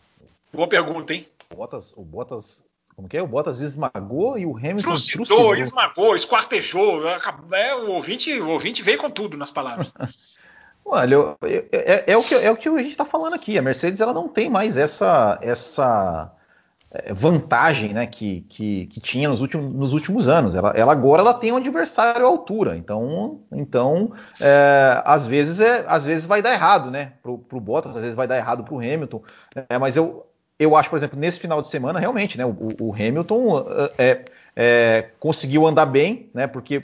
Boa pergunta, hein? O Bottas, o Bottas como que é? O Bottas esmagou e o Hamilton trucidou, trucidou. esmagou, esquartejou. É, o, ouvinte, o ouvinte veio com tudo nas palavras. Olha, eu, eu, é, é, o que, é o que a gente está falando aqui. A Mercedes ela não tem mais essa, essa é, vantagem né, que, que, que, tinha nos últimos, nos últimos anos. Ela, ela, agora ela tem um adversário à altura. Então, então é, às, vezes é, às vezes vai dar errado né, para o Bottas, às vezes vai dar errado para o Hamilton. É, mas eu, eu acho, por exemplo, nesse final de semana, realmente, né, o, o Hamilton é, é, conseguiu andar bem, né, porque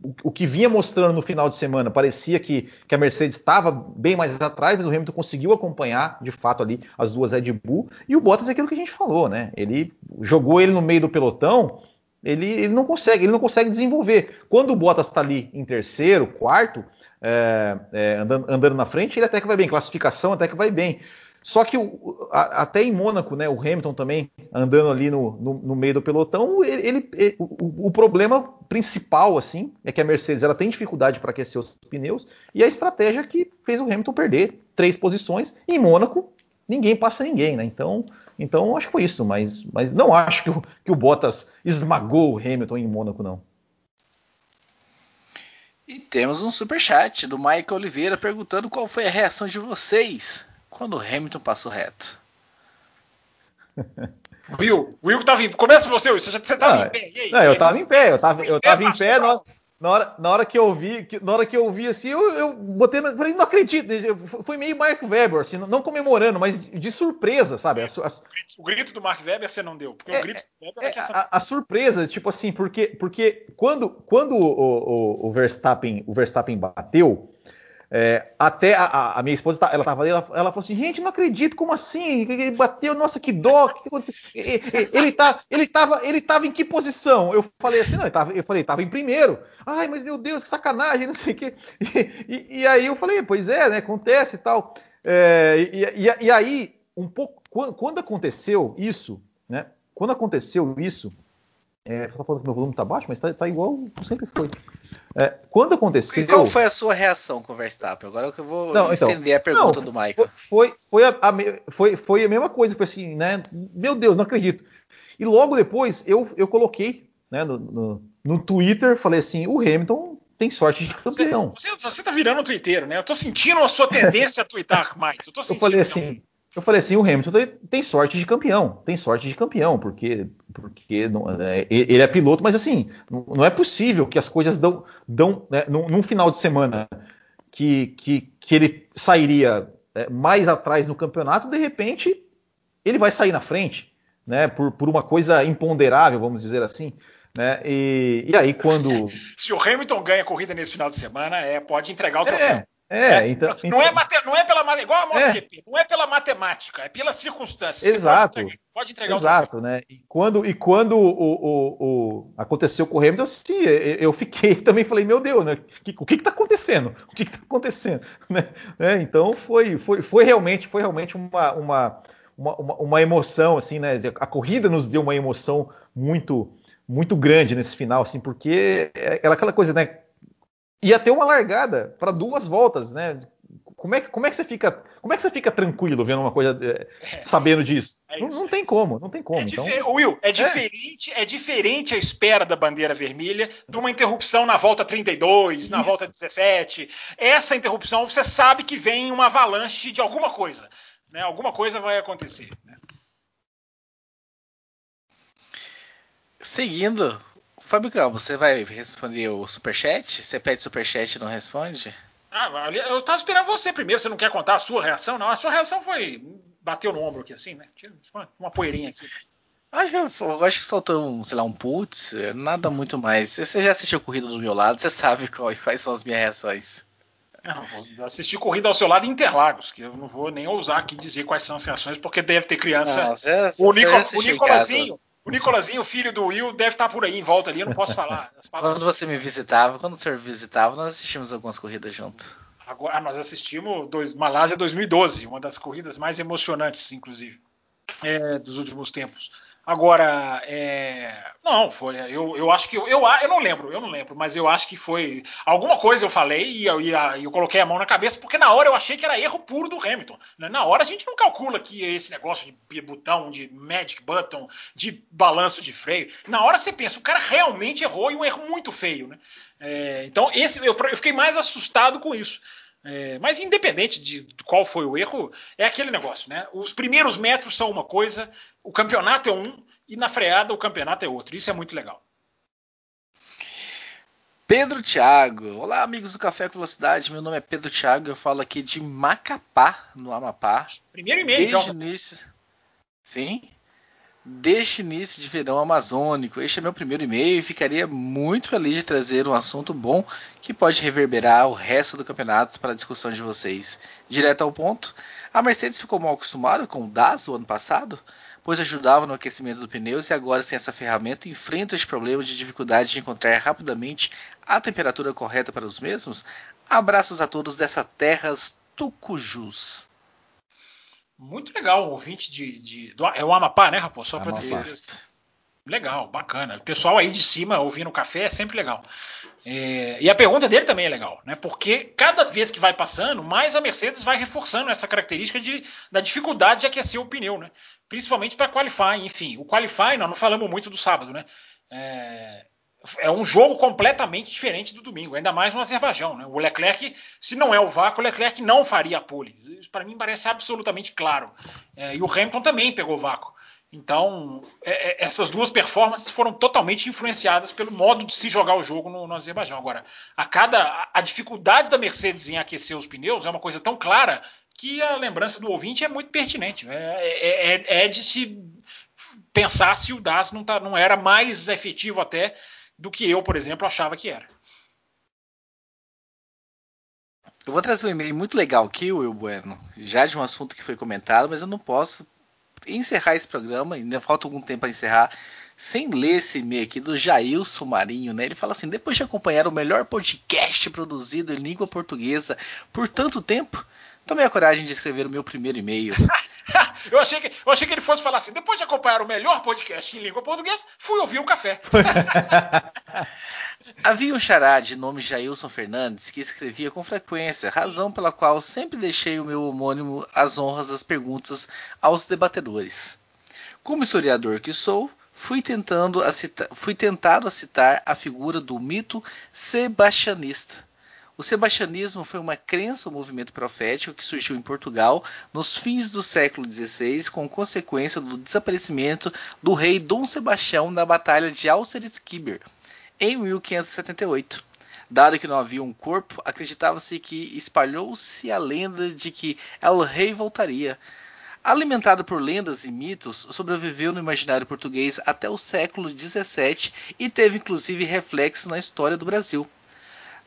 o, o, que vinha mostrando no final de semana parecia que, que a Mercedes estava bem mais atrás, mas o Hamilton conseguiu acompanhar, de fato, ali as duas Red Bull, e o Bottas é aquilo que a gente falou, né, ele jogou ele no meio do pelotão, ele, ele não consegue, ele não consegue desenvolver. Quando o Bottas está ali em terceiro, quarto, é, é, andando, andando, na frente, ele até que vai bem, classificação até que vai bem. Só que o, a, até em Mônaco, né, o Hamilton também andando ali no, no, no meio do pelotão, ele, ele o, o, problema principal assim é que a Mercedes ela tem dificuldade para aquecer os pneus e a estratégia que fez o Hamilton perder três posições em Mônaco ninguém passa ninguém, né? Então, então acho que foi isso, mas, mas não acho que o, que o Bottas esmagou o Hamilton em Mônaco não. E temos um super chat do Michael Oliveira perguntando qual foi a reação de vocês quando o Hamilton passou reto. Will, Will que tava em. Começa você, Will. Você, já, você tava ah, em pé. Aí, não, eu tava em pé, eu tava, eu tava em pé. Na, na, hora, na hora que eu vi, na hora que eu vi assim, eu, eu botei. Falei, não acredito. Foi meio Mark Webber, assim, não comemorando, mas de surpresa, sabe? A, a, o grito do Mark Webber você não deu. Porque é, o grito do Webber é, é a, a, surpresa, tipo assim, porque, porque quando, quando o, o, o Verstappen, o Verstappen bateu. É, até a, a, minha esposa, tá, ela tava ali, ela, ela falou assim, gente, não acredito, como assim? Ele bateu, nossa, que dó, que aconteceu? Ele, tá, ele, tava, ele tava em que posição? Eu falei assim, não, tava, eu falei, tava em primeiro. Ai, mas meu Deus, que sacanagem, não sei o quê. E, e, e aí eu falei, pois é, né, acontece e tal. É, e, e, aí, um pouco, quando, quando aconteceu isso, né, quando aconteceu isso, é, tá falando que meu volume tá baixo, mas tá, tá igual sempre foi. É, quando aconteceu. E qual foi a sua reação com o Verstappen? Agora que eu vou não, então, estender a pergunta não, do Michael. Foi, foi, a, a, foi, foi a mesma coisa, foi assim, né? Meu Deus, não acredito. E logo depois eu, eu coloquei né, no, no, no Twitter, falei assim: o Hamilton tem sorte de campeão. Você, você, você tá virando um twitteiro, né? Eu tô sentindo a sua tendência a twittar mais. Eu, eu falei assim. Eu falei assim, o Hamilton tem sorte de campeão, tem sorte de campeão, porque, porque não, é, ele é piloto, mas assim, não é possível que as coisas dão, dão né, num, num, final de semana que, que, que ele sairia é, mais atrás no campeonato, de repente ele vai sair na frente, né, por, por uma coisa imponderável, vamos dizer assim. Né? E, e aí quando. Se o Hamilton ganha a corrida nesse final de semana, é, pode entregar o troféu. É, é, então, não, então... É mate, não é pela igual a MotoGP, é. não é pela matemática, é pela circunstância. Exato. Pode entregar, pode entregar Exato, né? E quando, e quando o, o, o, aconteceu com o Hamilton, assim, eu fiquei também falei, meu Deus, né? O que está acontecendo? O que está acontecendo? Né? É, então foi, foi, foi realmente, foi realmente uma, uma, uma, uma emoção, assim, né? A corrida nos deu uma emoção muito muito grande nesse final, assim, porque era aquela coisa, né? Ia ter uma largada para duas voltas, né? Como é, que, como é que você fica, como é que você fica tranquilo vendo uma coisa, é, é sabendo disso? É não, não, tem como, não tem como. É então... Will, é, é diferente, é. diferente a espera da bandeira vermelha de uma interrupção na volta 32, Isso. na volta 17. Essa interrupção você sabe que vem uma avalanche de alguma coisa, né? Alguma coisa vai acontecer. Né? Seguindo Campos, você vai responder o superchat? Você pede superchat e não responde? Ah, eu tava esperando você primeiro, você não quer contar a sua reação? Não, a sua reação foi. Bateu no ombro aqui assim, né? Tinha uma poeirinha aqui. Acho que, eu acho que soltou um, sei lá, um putz, nada muito mais. Você já assistiu Corrida do meu lado, você sabe quais, quais são as minhas reações. Não, vou assistir Corrida ao seu lado em Interlagos, que eu não vou nem ousar aqui dizer quais são as reações, porque deve ter criança. Não, você, o, Nico, o Nicolazinho, o Nicolazinho, filho do Will, deve estar por aí em volta ali, eu não posso falar. quando você me visitava, quando o senhor visitava, nós assistimos algumas corridas junto. Agora, nós assistimos dois, Malásia 2012, uma das corridas mais emocionantes, inclusive, é, dos últimos tempos. Agora, é... não, foi. Eu, eu acho que. Eu, eu, não lembro, eu não lembro, mas eu acho que foi. Alguma coisa eu falei e eu, eu coloquei a mão na cabeça, porque na hora eu achei que era erro puro do Hamilton. Né? Na hora a gente não calcula que esse negócio de botão, de magic button, de balanço de freio. Na hora você pensa, o cara realmente errou e um erro muito feio. Né? É, então, esse, eu, eu fiquei mais assustado com isso. É, mas independente de qual foi o erro, é aquele negócio, né? Os primeiros metros são uma coisa, o campeonato é um e na freada o campeonato é outro. Isso é muito legal. Pedro Thiago. Olá, amigos do Café com Velocidade. Meu nome é Pedro Thiago. Eu falo aqui de Macapá, no Amapá. Primeiro e-mail, Desde então. início. Sim deste início de verão amazônico. Este é meu primeiro e-mail e ficaria muito feliz de trazer um assunto bom que pode reverberar o resto do campeonato para a discussão de vocês. Direto ao ponto, a Mercedes ficou mal acostumada com o DAS o ano passado, pois ajudava no aquecimento dos pneus e agora sem essa ferramenta enfrenta este problema de dificuldade de encontrar rapidamente a temperatura correta para os mesmos? Abraços a todos dessa terras Tucujus. Muito legal, ouvinte de, de do, é o Amapá, né, Raposo? Só para dizer. Legal, bacana. O pessoal aí de cima ouvindo o café é sempre legal. É, e a pergunta dele também é legal, né? Porque cada vez que vai passando, mais a Mercedes vai reforçando essa característica de, da dificuldade de aquecer o pneu, né? Principalmente para qualify, enfim. O qualify, nós não falamos muito do sábado, né? É, é um jogo completamente diferente do domingo, ainda mais no Azerbaijão. Né? O Leclerc, se não é o vácuo, o Leclerc não faria a pole. Isso para mim parece absolutamente claro. É, e o Hamilton também pegou o vácuo. Então, é, é, essas duas performances foram totalmente influenciadas pelo modo de se jogar o jogo no, no Azerbaijão. Agora, a cada a, a dificuldade da Mercedes em aquecer os pneus é uma coisa tão clara que a lembrança do ouvinte é muito pertinente. É, é, é, é de se pensar se o DAS não, tá, não era mais efetivo até do que eu, por exemplo, achava que era. Eu vou trazer um e-mail muito legal aqui, Will Bueno, já de um assunto que foi comentado, mas eu não posso encerrar esse programa, ainda falta algum tempo para encerrar, sem ler esse e-mail aqui do Jailson Marinho, né? Ele fala assim: depois de acompanhar o melhor podcast produzido em língua portuguesa por tanto tempo, tomei a coragem de escrever o meu primeiro e-mail. eu, achei que, eu achei que ele fosse falar assim: depois de acompanhar o melhor podcast em língua portuguesa, fui ouvir o café. Havia um xará de nome Jailson Fernandes que escrevia com frequência, razão pela qual sempre deixei o meu homônimo às honras das perguntas aos debatedores. Como historiador que sou, fui, tentando a citar, fui tentado a citar a figura do mito sebastianista o sebastianismo foi uma crença, um movimento profético que surgiu em Portugal nos fins do século XVI, com consequência do desaparecimento do rei Dom Sebastião na Batalha de Alceres-Kiber, em 1578. Dado que não havia um corpo, acreditava-se que espalhou-se a lenda de que El Rei voltaria. Alimentado por lendas e mitos, sobreviveu no imaginário português até o século XVII e teve inclusive reflexo na história do Brasil.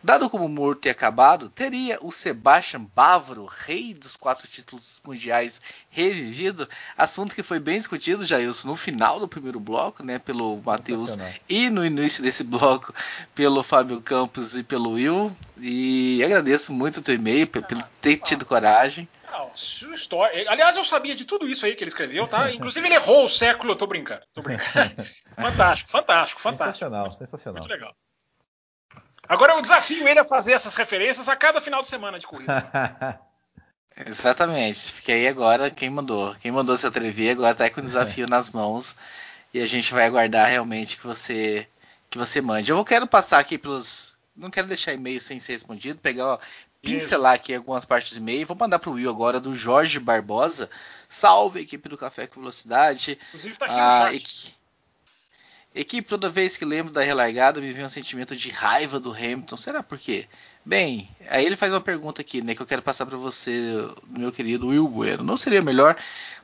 Dado como morto e acabado, teria o Sebastian Bávaro, rei dos quatro títulos mundiais, revivido? Assunto que foi bem discutido, Jailson, no final do primeiro bloco, né, pelo Matheus, e no início desse bloco, pelo Fábio Campos e pelo Will. E agradeço muito o teu e-mail, por ter tido coragem. Não, sua história. Aliás, eu sabia de tudo isso aí que ele escreveu, tá? Inclusive, ele errou o século, eu tô brincando. Tô brincando. fantástico, fantástico, fantástico. Sensacional, sensacional. Muito legal. Agora eu desafio ele a fazer essas referências a cada final de semana de corrida. Exatamente. Porque aí agora quem mandou? Quem mandou se atrever agora tá com o desafio nas mãos. E a gente vai aguardar realmente que você que você mande. Eu quero passar aqui pelos. Não quero deixar e-mail sem ser respondido, pegar, ó, pincelar aqui algumas partes do e-mail. Vou mandar pro Will agora do Jorge Barbosa. Salve, equipe do Café com Velocidade. Inclusive tá aqui ah, no chat. Equipe, toda vez que lembro da relargada, me vem um sentimento de raiva do Hamilton. Será por quê? Bem, aí ele faz uma pergunta aqui, né, que eu quero passar para você, meu querido Will Bueno. Não seria melhor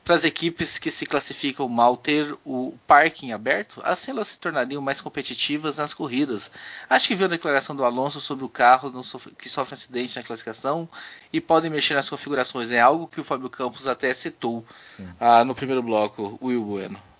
para as equipes que se classificam mal ter o parking aberto? Assim elas se tornariam mais competitivas nas corridas. Acho que viu a declaração do Alonso sobre o carro que sofre acidente na classificação e podem mexer nas configurações. É algo que o Fábio Campos até citou ah, no primeiro bloco, Will Bueno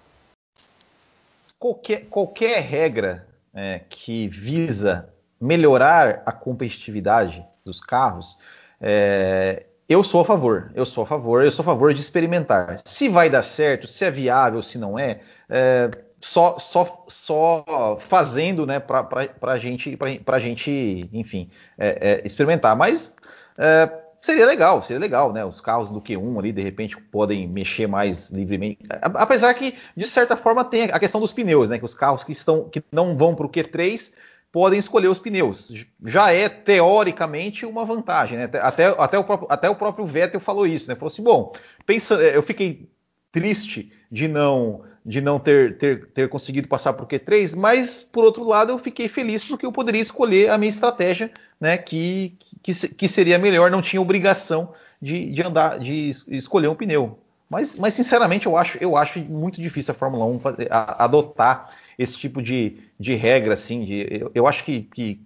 qualquer, qualquer regra é, que visa melhorar a competitividade dos carros, é, eu sou a favor. Eu sou a favor. Eu sou a favor de experimentar. Se vai dar certo, se é viável, se não é, é só, só, só fazendo, né, para a gente, pra, gente, enfim, é, é, experimentar. Mas é, Seria legal, seria legal, né? Os carros do Q1 ali, de repente, podem mexer mais livremente. Apesar que, de certa forma, tem a questão dos pneus, né? Que os carros que, estão, que não vão para o Q3 podem escolher os pneus. Já é, teoricamente, uma vantagem, né? Até, até, o, próprio, até o próprio Vettel falou isso, né? Falou assim, bom, pensa, eu fiquei triste de não de não ter, ter, ter conseguido passar para o Q3, mas por outro lado eu fiquei feliz porque eu poderia escolher a minha estratégia, né, que, que, que seria melhor, não tinha obrigação de, de andar, de escolher um pneu. Mas, mas sinceramente eu acho, eu acho muito difícil a Fórmula 1 fazer, a, adotar esse tipo de, de regra, assim, de, eu, eu acho que, que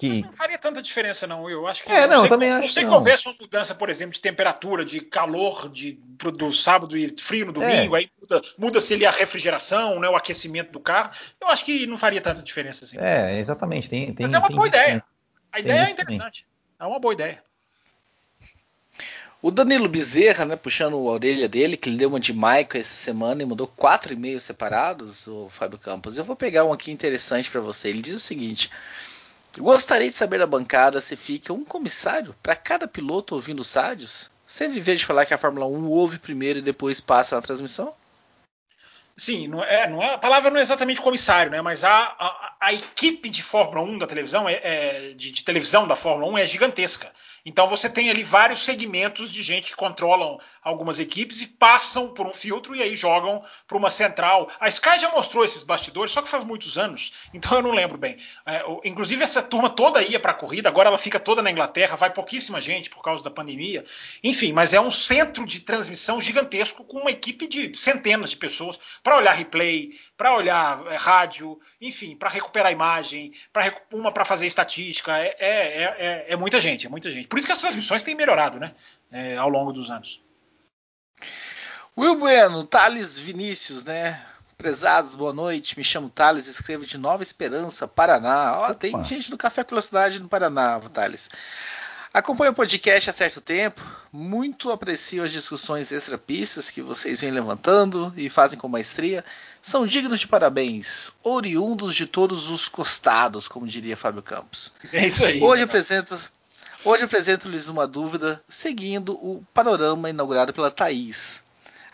que... Não faria tanta diferença, não. Eu acho que. É, não, sei, também não acho. sei que houvesse uma mudança, por exemplo, de temperatura, de calor de, do sábado e frio no domingo, é. aí muda, muda se ele a refrigeração, né, o aquecimento do carro. Eu acho que não faria tanta diferença assim. É, exatamente. Tem, tem, Mas é uma boa ideia. A ideia é interessante. Também. É uma boa ideia. O Danilo Bezerra, né, puxando a orelha dele, que ele deu uma de Maico essa semana e mudou quatro e-mails separados, o Fábio Campos. Eu vou pegar um aqui interessante para você. Ele diz o seguinte: Gostaria de saber da bancada se fica um comissário para cada piloto ouvindo os rádios? Sempre de falar que a Fórmula 1 ouve primeiro e depois passa na transmissão? Sim, não é, não é, a palavra não é exatamente comissário, né? Mas a, a, a equipe de Fórmula 1 da televisão, é, é de, de, televisão da Fórmula 1 é gigantesca. Então você tem ali vários segmentos de gente que controlam algumas equipes e passam por um filtro e aí jogam para uma central. A Sky já mostrou esses bastidores, só que faz muitos anos, então eu não lembro bem. É, inclusive essa turma toda ia para a corrida, agora ela fica toda na Inglaterra, vai pouquíssima gente por causa da pandemia. Enfim, mas é um centro de transmissão gigantesco com uma equipe de centenas de pessoas para olhar replay, para olhar é, rádio, enfim, para recuperar imagem, pra, uma para fazer estatística. É, é, é, é muita gente, é muita gente. Por isso que as transmissões têm melhorado, né? É, ao longo dos anos. Will Bueno, Thales Vinícius, né? Prezados, boa noite. Me chamo Thales, escrevo de Nova Esperança, Paraná. Ó, tem gente do Café Velocidade no Paraná, Thales. Acompanho o podcast há certo tempo, muito aprecio as discussões extrapistas que vocês vêm levantando e fazem com maestria. São dignos de parabéns, oriundos de todos os costados, como diria Fábio Campos. É isso aí. Hoje apresento Hoje apresento-lhes uma dúvida seguindo o panorama inaugurado pela Thaís.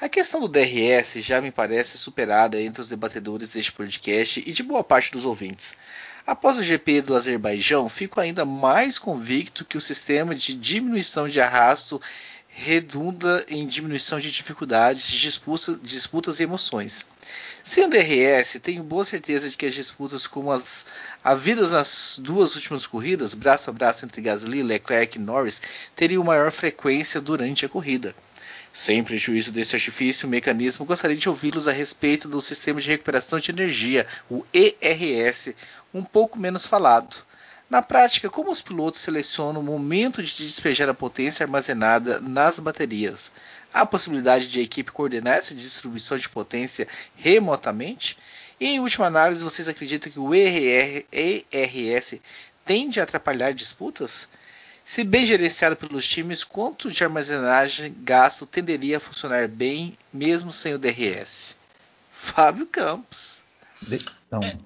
A questão do DRS já me parece superada entre os debatedores deste podcast e de boa parte dos ouvintes. Após o GP do Azerbaijão, fico ainda mais convicto que o sistema de diminuição de arrasto redunda em diminuição de dificuldades, disputas, disputas e emoções. Sem o DRS, tenho boa certeza de que as disputas como as havidas nas duas últimas corridas, braço a braço entre Gasly, Leclerc e Norris, teriam maior frequência durante a corrida. Sem prejuízo desse artifício, mecanismo, gostaria de ouvi-los a respeito do sistema de recuperação de energia, o ERS, um pouco menos falado. Na prática, como os pilotos selecionam o momento de despejar a potência armazenada nas baterias? Há a possibilidade de a equipe coordenar essa distribuição de potência remotamente? E em última análise, vocês acreditam que o ERS tende a atrapalhar disputas? Se bem gerenciado pelos times, quanto de armazenagem gasto tenderia a funcionar bem mesmo sem o DRS? Fábio Campos. Não, é,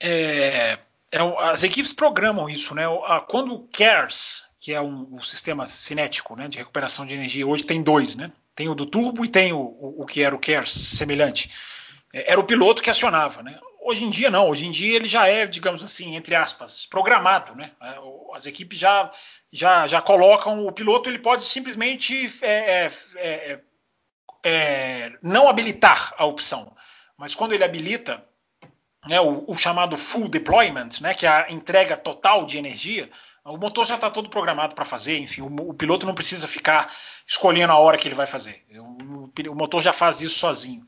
é, as equipes programam isso, né? Quando o CARES, que é um, um, sistema cinético né, de recuperação de energia, hoje tem dois, né? Tem o do turbo e tem o, o, o que era o CARES semelhante. É, era o piloto que acionava, né? Hoje em dia não, hoje em dia ele já é, digamos assim, entre aspas, programado, né? É, as equipes já, já, já colocam o piloto, ele pode simplesmente é, é, é, é não habilitar a opção, mas quando ele habilita, né, o, o, chamado full deployment, né, que é a entrega total de energia, o motor já está todo programado para fazer, enfim, o, o, piloto não precisa ficar escolhendo a hora que ele vai fazer. O, o, motor já faz isso sozinho.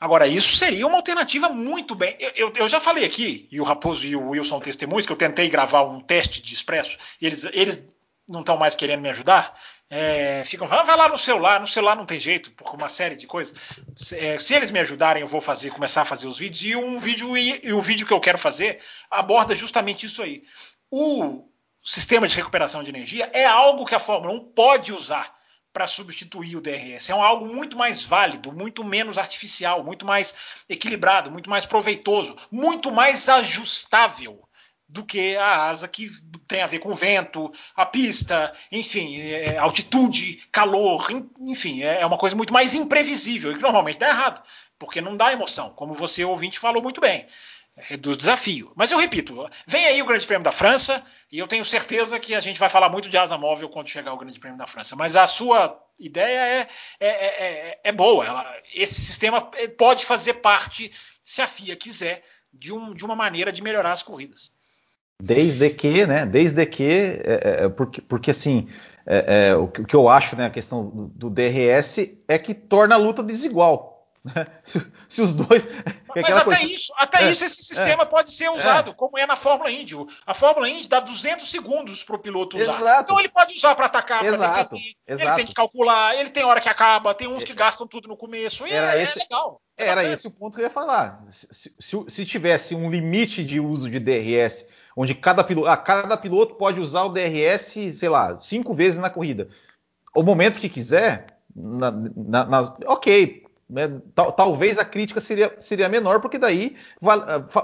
Agora, isso seria uma alternativa muito bem. Eu, eu, eu, já falei aqui, e o Raposo e o Wilson testemunhos, que eu tentei gravar um teste de expresso, eles, eles não estão mais querendo me ajudar, é, ficam falando, vai lá no celular, no celular não tem jeito, por uma série de coisas. Se, é, se, eles me ajudarem, eu vou fazer, começar a fazer os vídeos, e um vídeo e, e o vídeo que eu quero fazer aborda justamente isso aí. O sistema de recuperação de energia é algo que a Fórmula 1 pode usar para substituir o DRS. É um algo muito mais válido, muito menos artificial, muito mais equilibrado, muito mais proveitoso, muito mais ajustável do que a asa que tem a ver com vento, a pista, enfim, é, altitude, calor, enfim, é, é uma coisa muito mais imprevisível e que normalmente dá errado, porque não dá emoção, como você ouvinte falou muito bem. Reduz desafio. Mas eu repito, vem aí o Grande Prêmio da França, e eu tenho certeza que a gente vai falar muito de asa móvel quando chegar o Grande Prêmio da França. Mas a sua ideia é, é, é, é boa. Ela, esse sistema pode fazer parte, se a FIA quiser, de, um, de uma maneira de melhorar as corridas. Desde que, né? Desde que, é, é, é porque, porque assim, é, é, o, que, o, que, eu acho, né, a questão do, do, DRS é que torna a luta desigual. Né? Se, se, os dois. Mas até coisa, isso, até isso esse sistema pode ser usado, como é na Fórmula Indy. A Fórmula Indy dá 200 segundos para o piloto usar. Exato. Então ele pode usar para atacar, para defender. Exato. Ele tem que calcular, ele tem hora que acaba, tem uns que gastam tudo no começo. E Era esse... legal. Era esse o ponto que eu ia falar. Se, se, se, tivesse um limite de uso de DRS onde cada piloto, ah, cada piloto pode usar o DRS, sei lá, cinco vezes na corrida. O momento que quiser, na, na, na, ok, né, tal, talvez a crítica seria, seria menor, porque daí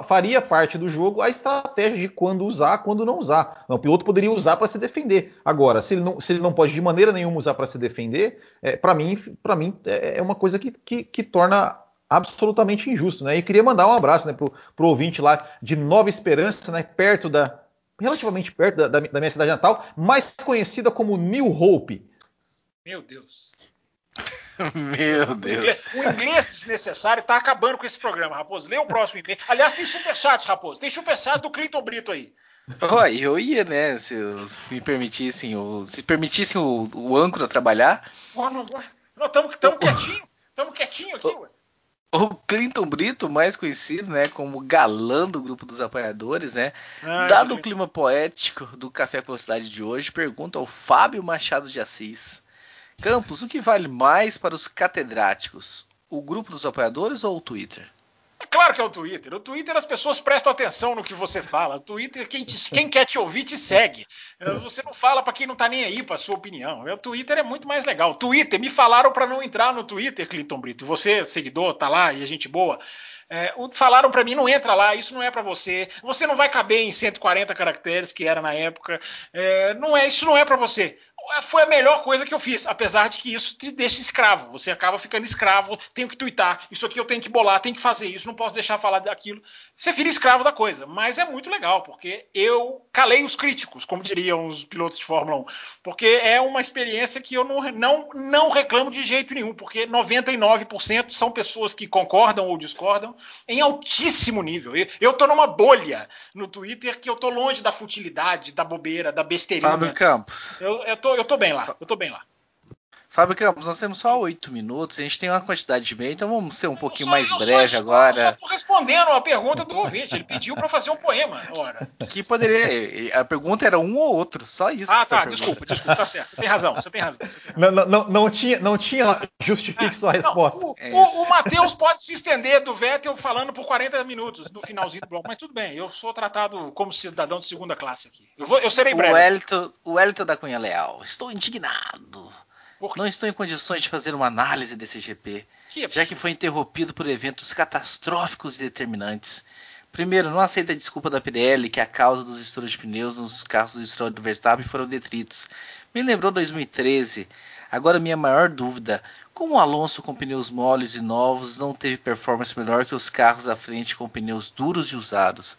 faria parte do jogo a estratégia de quando usar, quando não usar. Não, o piloto poderia usar para se defender. Agora, se ele, não, se ele não pode de maneira nenhuma usar para se defender, é, para mim, mim é, é uma coisa que, que, que torna absolutamente injusto, né? E queria mandar um abraço, né, pro, pro ouvinte lá de Nova Esperança, né, perto da relativamente perto da, da, da minha cidade natal, mais conhecida como New Hope. Meu Deus. Meu Deus. O inglês desnecessário tá acabando com esse programa, Raposo. Lê o próximo e-mail. Aliás, tem superchat, Raposo. Tem superchat do Clinton Brito aí. Oh, eu ia, né? Se me permitissem, se permitissem o, o âncora trabalhar. Nós estamos quietinho. Estamos quietinho aqui, ué. O Clinton Brito, mais conhecido né, como galã do grupo dos apoiadores, né? Ai, dado o clima poético do Café com Cidade de hoje, pergunta ao Fábio Machado de Assis. Campos, o que vale mais para os catedráticos? O grupo dos apoiadores ou o Twitter? É claro que é o Twitter. O Twitter as pessoas prestam atenção no que você fala. O Twitter, quem, te, quem quer te ouvir, te segue. É, você não fala para quem não tá nem aí para sua opinião. O Twitter é muito mais legal. O Twitter, me falaram para não entrar no Twitter, Clinton Brito. Você, seguidor, tá lá e a gente boa. É, falaram para mim, não entra lá, isso não é para você. Você não vai caber em 140 caracteres, que era na época. É, não é, isso não é para você foi a melhor coisa que eu fiz, apesar de que isso te deixa escravo. Você acaba ficando escravo, tenho que twittar, isso aqui eu tenho que bolar, tenho que fazer isso, não posso deixar falar daquilo. Você vira escravo da coisa, mas é muito legal, porque eu calei os críticos, como diriam os pilotos de Fórmula 1, porque é uma experiência que eu não, não, não reclamo de jeito nenhum, porque 99% são pessoas que concordam ou discordam em altíssimo nível. Eu estou numa bolha no Twitter que eu estou longe da futilidade, da bobeira, da besteirinha. Fábio Campos. Eu, eu tô, eu tô bem lá, eu tô bem lá. Fábio Campos, nós temos só oito minutos, a gente tem uma quantidade de bem, então vamos ser um pouquinho só, mais breve só, agora. Eu só respondendo a pergunta do ouvinte, ele pediu para fazer um poema. Ora. Que poderia. A pergunta era um ou outro, só isso. Ah, tá, desculpa, desculpa, tá certo. Você tem razão, você tem razão. Você tem razão. Não, não, não, tinha, não tinha justifique sua resposta. Não, o, é o, o Matheus pode se estender do Vettel falando por 40 minutos no finalzinho do bloco, mas tudo bem, eu sou tratado como cidadão de segunda classe aqui. Eu, vou, eu serei breve. O Elito, o Elito da Cunha Leal, estou indignado. Não estou em condições de fazer uma análise desse GP, que já que foi interrompido por eventos catastróficos e determinantes. Primeiro, não aceita a desculpa da Pirelli que a causa dos estouros de pneus nos carros do Stroll e do Verstappen foram detritos. Me lembrou 2013. Agora minha maior dúvida, como o Alonso com pneus moles e novos não teve performance melhor que os carros da frente com pneus duros e usados?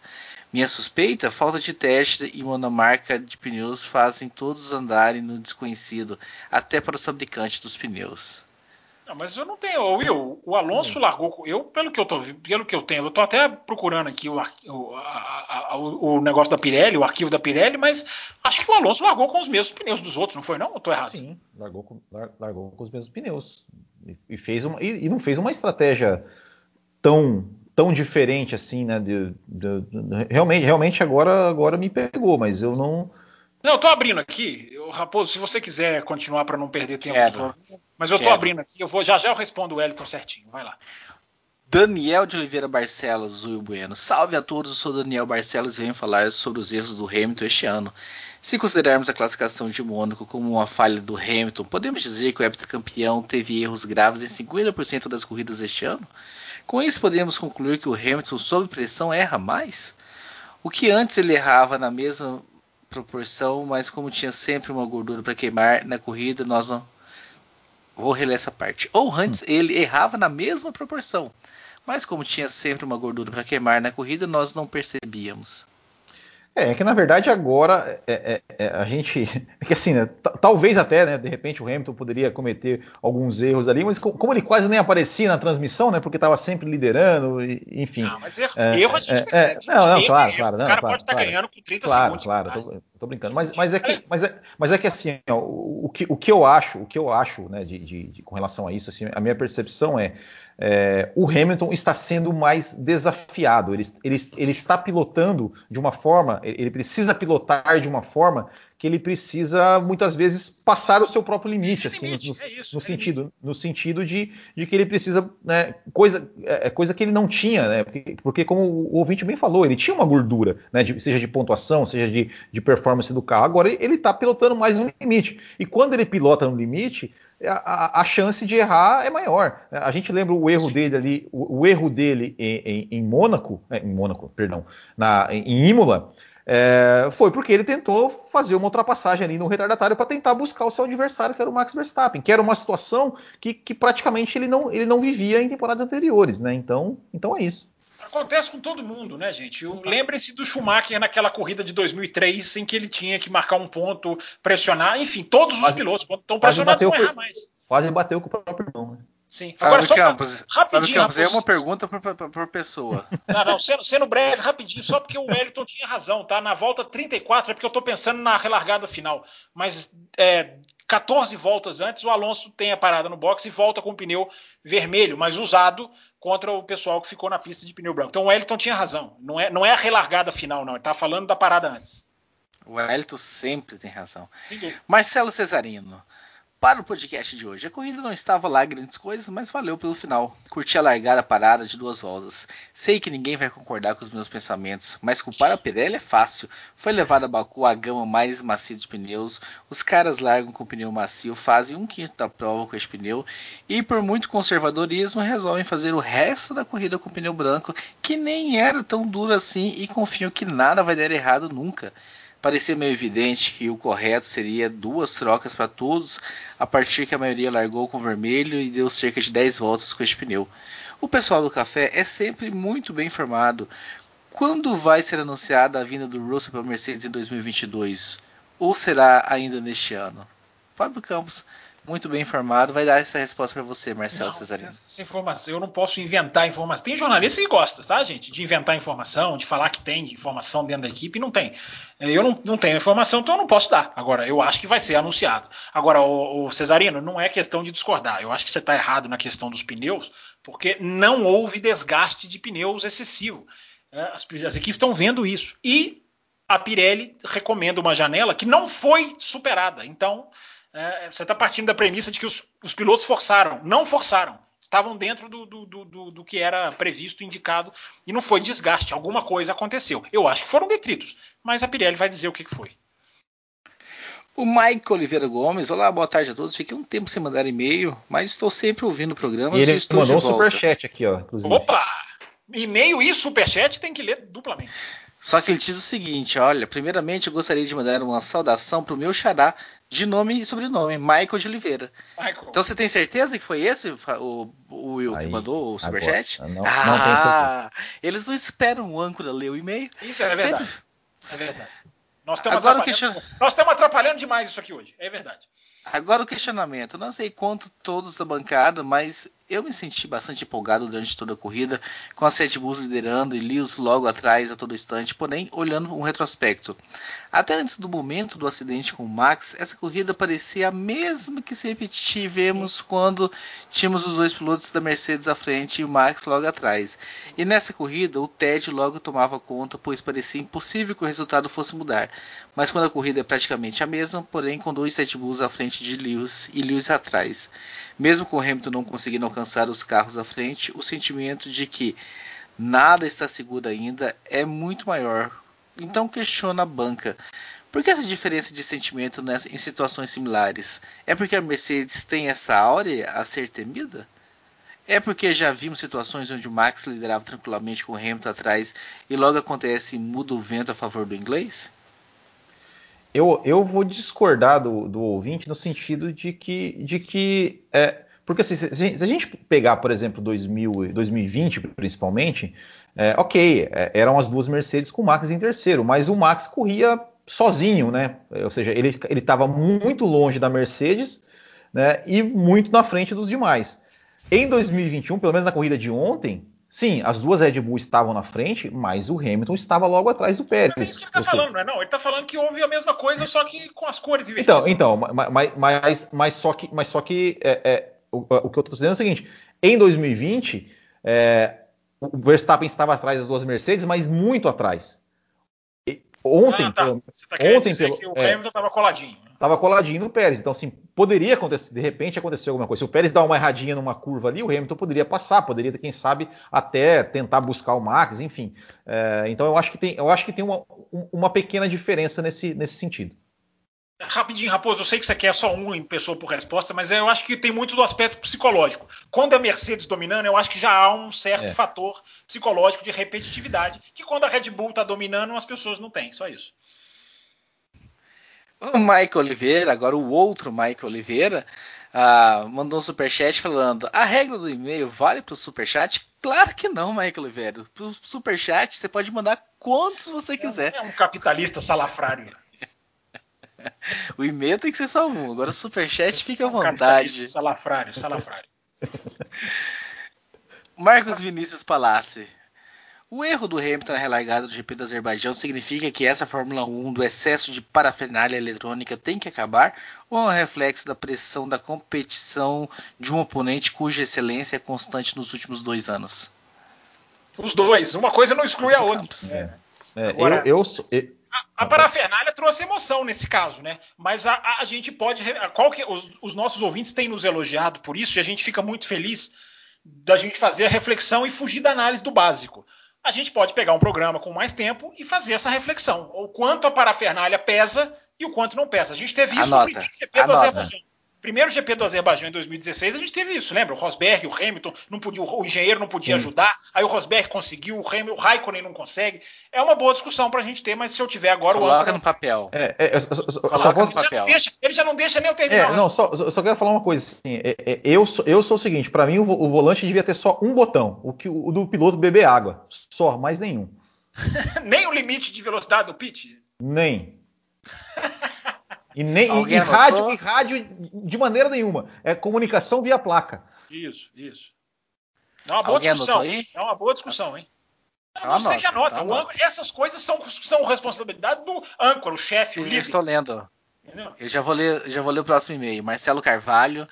Minha suspeita, falta de teste e monomarca de pneus fazem todos andarem no desconhecido, até para os fabricantes dos pneus. Não, mas eu não tenho, Will. O Alonso hum. largou. Eu, pelo que eu tô, pelo que eu tenho, eu tô até procurando aqui o, o, a, a, o, negócio da Pirelli, o arquivo da Pirelli, mas acho que o Alonso largou com os mesmos pneus dos outros, não foi não? Ou tô errado? Sim, largou com, largou com os mesmos pneus e, e fez uma, e, e, não fez uma estratégia tão tão diferente assim, né? De, de, de, realmente, realmente agora agora me pegou, mas eu não não, eu tô abrindo aqui. Eu, Raposo, se você quiser continuar para não perder tempo, Quero. mas eu tô Quero. abrindo aqui. Eu vou já já eu respondo o Wellington certinho. Vai lá. Daniel de Oliveira Barcelos, Will Bueno. Salve a todos, eu sou Daniel Barcelos e venho falar sobre os erros do Hamilton este ano. Se considerarmos a classificação de Mônaco como uma falha do Hamilton, podemos dizer que o heptacampeão teve erros graves em 50% das corridas este ano? Com isso, podemos concluir que o Hamilton, sob pressão, erra mais? O que antes ele errava na mesma proporção, mas como tinha sempre uma gordura para queimar na corrida, nós não. Vou reler essa parte. Ou antes hum. ele errava na mesma proporção, mas como tinha sempre uma gordura para queimar na corrida, nós não percebíamos. É, é que na verdade agora é, é, é a gente. É que assim, né, talvez até, né, de repente o Hamilton poderia cometer alguns erros ali, mas como ele quase nem aparecia na transmissão, né, porque estava sempre liderando, enfim. Não, mas erro, é, erro a gente é, percebe. não, não, claro, claro. Não, o cara claro, pode estar claro, ganhando com 30 claro, segundos. Claro, claro, tô, tô, brincando. Mas, mas, é que, mas, é, mas é que assim, ó, o, o, que, o que eu acho, o que eu acho, né, de, de, de com relação a isso, assim, a minha percepção é é, o Hamilton está sendo mais desafiado. Ele, ele, ele, está pilotando de uma forma, ele precisa pilotar de uma forma que ele precisa muitas vezes passar o seu próprio limite, assim, limite, no, é isso, no é sentido, no sentido de, de, que ele precisa, né, coisa, é, é, coisa que ele não tinha, né, porque, porque, como o ouvinte bem falou, ele tinha uma gordura, né, de, seja de pontuação, seja de, de performance do carro. Agora ele está pilotando mais no limite. E quando ele pilota no limite, a, a, chance de errar é maior. A gente lembra o erro Sim. dele ali, o, o, erro dele em, em, em Mônaco, é, em Mônaco, perdão, na, em Imola, é, foi porque ele tentou fazer uma ultrapassagem ali no retardatário para tentar buscar o seu adversário, que era o Max Verstappen, que era uma situação que, que praticamente ele não, ele não vivia em temporadas anteriores, né? Então, então é isso. Acontece com todo mundo, né, gente? Lembrem-se do Schumacher naquela corrida de 2003, em que ele tinha que marcar um ponto, pressionar. Enfim, todos os quase, pilotos estão pressionados vão errar mais. Quase bateu com o próprio irmão, né? Sim. Agora, só Campos, rapidinho. Campos, é uma pergunta por, por, por, pessoa. Não, não, sendo, sendo, breve, rapidinho, só porque o Wellington tinha razão, tá? Na volta 34, é porque eu tô pensando na relargada final. Mas é, 14 voltas antes, o Alonso tem a parada no box e volta com o pneu vermelho, mas usado contra o pessoal que ficou na pista de pneu branco. Então o Wellington tinha razão. Não é, não é a relargada final, não. Ele tá falando da parada antes. O Wellington sempre tem razão. Marcelo Cesarino. Para o podcast de hoje, a corrida não estava lá grandes coisas, mas valeu pelo final. Curti a largada parada de duas voltas. Sei que ninguém vai concordar com os meus pensamentos, mas culpar a Pirelli é fácil. Foi levado a Baku a gama mais macia de pneus, os caras largam com pneu macio, fazem um quinto da prova com este pneu e por muito conservadorismo resolvem fazer o resto da corrida com pneu branco, que nem era tão duro assim e confiam que nada vai dar errado nunca parecia meio evidente que o correto seria duas trocas para todos, a partir que a maioria largou com vermelho e deu cerca de 10 voltas com este pneu. O pessoal do café é sempre muito bem informado. Quando vai ser anunciada a vinda do Russell para Mercedes em 2022? Ou será ainda neste ano? Fábio Campos muito bem informado, vai dar essa resposta para você, Marcelo não, Cesarino. Essa informação, eu não posso inventar informação. Tem jornalista que gosta, tá, gente? De inventar informação, de falar que tem informação dentro da equipe, não tem. Eu não, não tenho informação, então eu não posso dar. Agora, eu acho que vai ser anunciado. Agora, o, o Cesarino, não é questão de discordar. Eu acho que você está errado na questão dos pneus, porque não houve desgaste de pneus excessivo. É, as, as equipes estão vendo isso. E a Pirelli recomenda uma janela que não foi superada. Então, é, você está partindo da premissa de que os, os, pilotos forçaram. Não forçaram. Estavam dentro do, do, do, do, que era previsto, indicado, e não foi desgaste. Alguma coisa aconteceu. Eu acho que foram detritos, mas a Pirelli vai dizer o que, que foi. O Michael Oliveira Gomes, olá, boa tarde a todos. Fiquei um tempo sem mandar e-mail, mas estou sempre ouvindo o programa. E ele mandou um superchat aqui, ó. Inclusive. Opa! E-mail e superchat tem que ler duplamente. Só que ele diz o seguinte: olha, primeiramente eu gostaria de mandar uma saudação pro meu xará de nome e sobrenome, Michael de Oliveira. Michael. Então você tem certeza que foi esse o, o Will Aí, que mandou o superchat? Não, ah, não. Eles não esperam o âncora ler o e-mail. Isso é verdade. Sempre... É verdade. Nós estamos, Agora atrapalhando, que... nós estamos atrapalhando demais isso aqui hoje. É verdade. Agora o questionamento. Eu não sei quanto todos da bancada, mas eu me senti bastante empolgado durante toda a corrida, com a Red Bulls liderando e Lewis logo atrás a todo instante, porém olhando um retrospecto. Até antes do momento do acidente com o Max, essa corrida parecia a mesma que se tivemos quando tínhamos os dois pilotos da Mercedes à frente e o Max logo atrás. E nessa corrida o Ted logo tomava conta, pois parecia impossível que o resultado fosse mudar. Mas quando a corrida é praticamente a mesma, porém com dois Red Bulls à frente de Lewis e Lewis atrás. Mesmo com Hamilton não conseguindo alcançar os carros à frente, o sentimento de que nada está seguro ainda é muito maior. Então questiona a banca. Por que essa diferença de sentimento em situações similares? É porque a Mercedes tem essa áurea a ser temida? É porque já vimos situações onde o Max liderava tranquilamente com o Hamilton atrás e logo acontece muda o vento a favor do inglês? Eu, eu vou discordar do, do ouvinte no sentido de que, de que é, porque assim, se, a gente pegar, por exemplo, 2000, 2020 principalmente, é, ok, é, eram as duas Mercedes com o Max em terceiro, mas o Max corria sozinho, né? Ou seja, ele estava muito longe da Mercedes né, e muito na frente dos demais. Em 2021, pelo menos na corrida de ontem, Sim, as duas Red Bull estavam na frente, mas o Hamilton estava logo atrás do Pérez. Mas é isso que ele está falando, não é? Não, ele está falando que houve a mesma coisa, só que com as cores invertidas. Então, então mas, mas, mas só que, mas só que é, é, o, o, que eu estou dizendo é o seguinte: em 2020, é, o Verstappen estava atrás das duas Mercedes, mas muito atrás. Ontem, ah, tá. pelo, Você tá ontem pelo, que o é, Hamilton estava coladinho. Estava coladinho no Pérez. Então, assim, poderia acontecer, de repente acontecer alguma coisa. Se o Pérez dá uma erradinha numa curva ali, o Hamilton poderia passar, poderia, quem sabe, até tentar buscar o Max, enfim. É, então eu acho que tem, eu acho que tem uma, uma pequena diferença nesse, nesse sentido. Rapidinho, Raposo, eu sei que você quer só um em pessoa por resposta, mas eu acho que tem muito do aspecto psicológico. Quando a Mercedes dominando, eu acho que já há um certo é. fator psicológico de repetitividade, que quando a Red Bull está dominando, as pessoas não têm, só isso. O Michael Oliveira, agora o outro Michael Oliveira, ah, mandou um superchat falando: a regra do e-mail vale para o superchat? Claro que não, Michael Oliveira. Para o superchat você pode mandar quantos você quiser. É um capitalista salafrário. o e-mail tem que ser só um. Agora o superchat fica à vontade. Salafrário, salafrário. Marcos Vinícius Palácio. O erro do Hamilton na relargada do GP do Azerbaijão significa que essa Fórmula 1 do excesso de parafernália eletrônica tem que acabar ou é um reflexo da pressão da competição de um oponente cuja excelência é constante nos últimos dois anos? Os dois. Uma coisa não exclui a outra. É. É, Agora, eu, eu, eu, a, a parafernália trouxe emoção nesse caso, né? Mas a, a gente pode. Qual que, os, os nossos ouvintes têm nos elogiado por isso e a gente fica muito feliz da gente fazer a reflexão e fugir da análise do básico a gente pode pegar um programa com mais tempo e fazer essa reflexão. O quanto a parafernália pesa e o quanto não pesa. A gente teve isso Anota. no GP do Azerbaijão. Primeiro GP do Azerbaijão em 2016, a gente teve isso, lembra? O Rosberg, o Hamilton, não podia, o engenheiro não podia Sim. ajudar, aí o Rosberg conseguiu, o, Hamilton, o Raikkonen não consegue. É uma boa discussão para a gente ter, mas se eu tiver agora Coloca o Coloca no papel. É, é, Coloca no papel. Deixa, ele já não deixa nem eu terminar. É, não, só, só quero falar uma coisa assim. É, é, eu, sou, eu sou o seguinte: para mim o, o, volante devia ter só um botão, o, que, o do piloto beber água. Só, mais nenhum. nem o limite de velocidade do pit? Nem. E, nem, e, e rádio, e rádio de maneira nenhuma. É comunicação via placa. Isso, isso. É uma boa Alguém discussão. É uma boa discussão, hein? É você anota, que anota. Tá âncora, essas coisas são, são responsabilidade do âncora, o chefe, o líder. Eu estou lendo. Entendeu? Eu já vou ler, já vou ler o próximo e-mail. Marcelo Carvalho.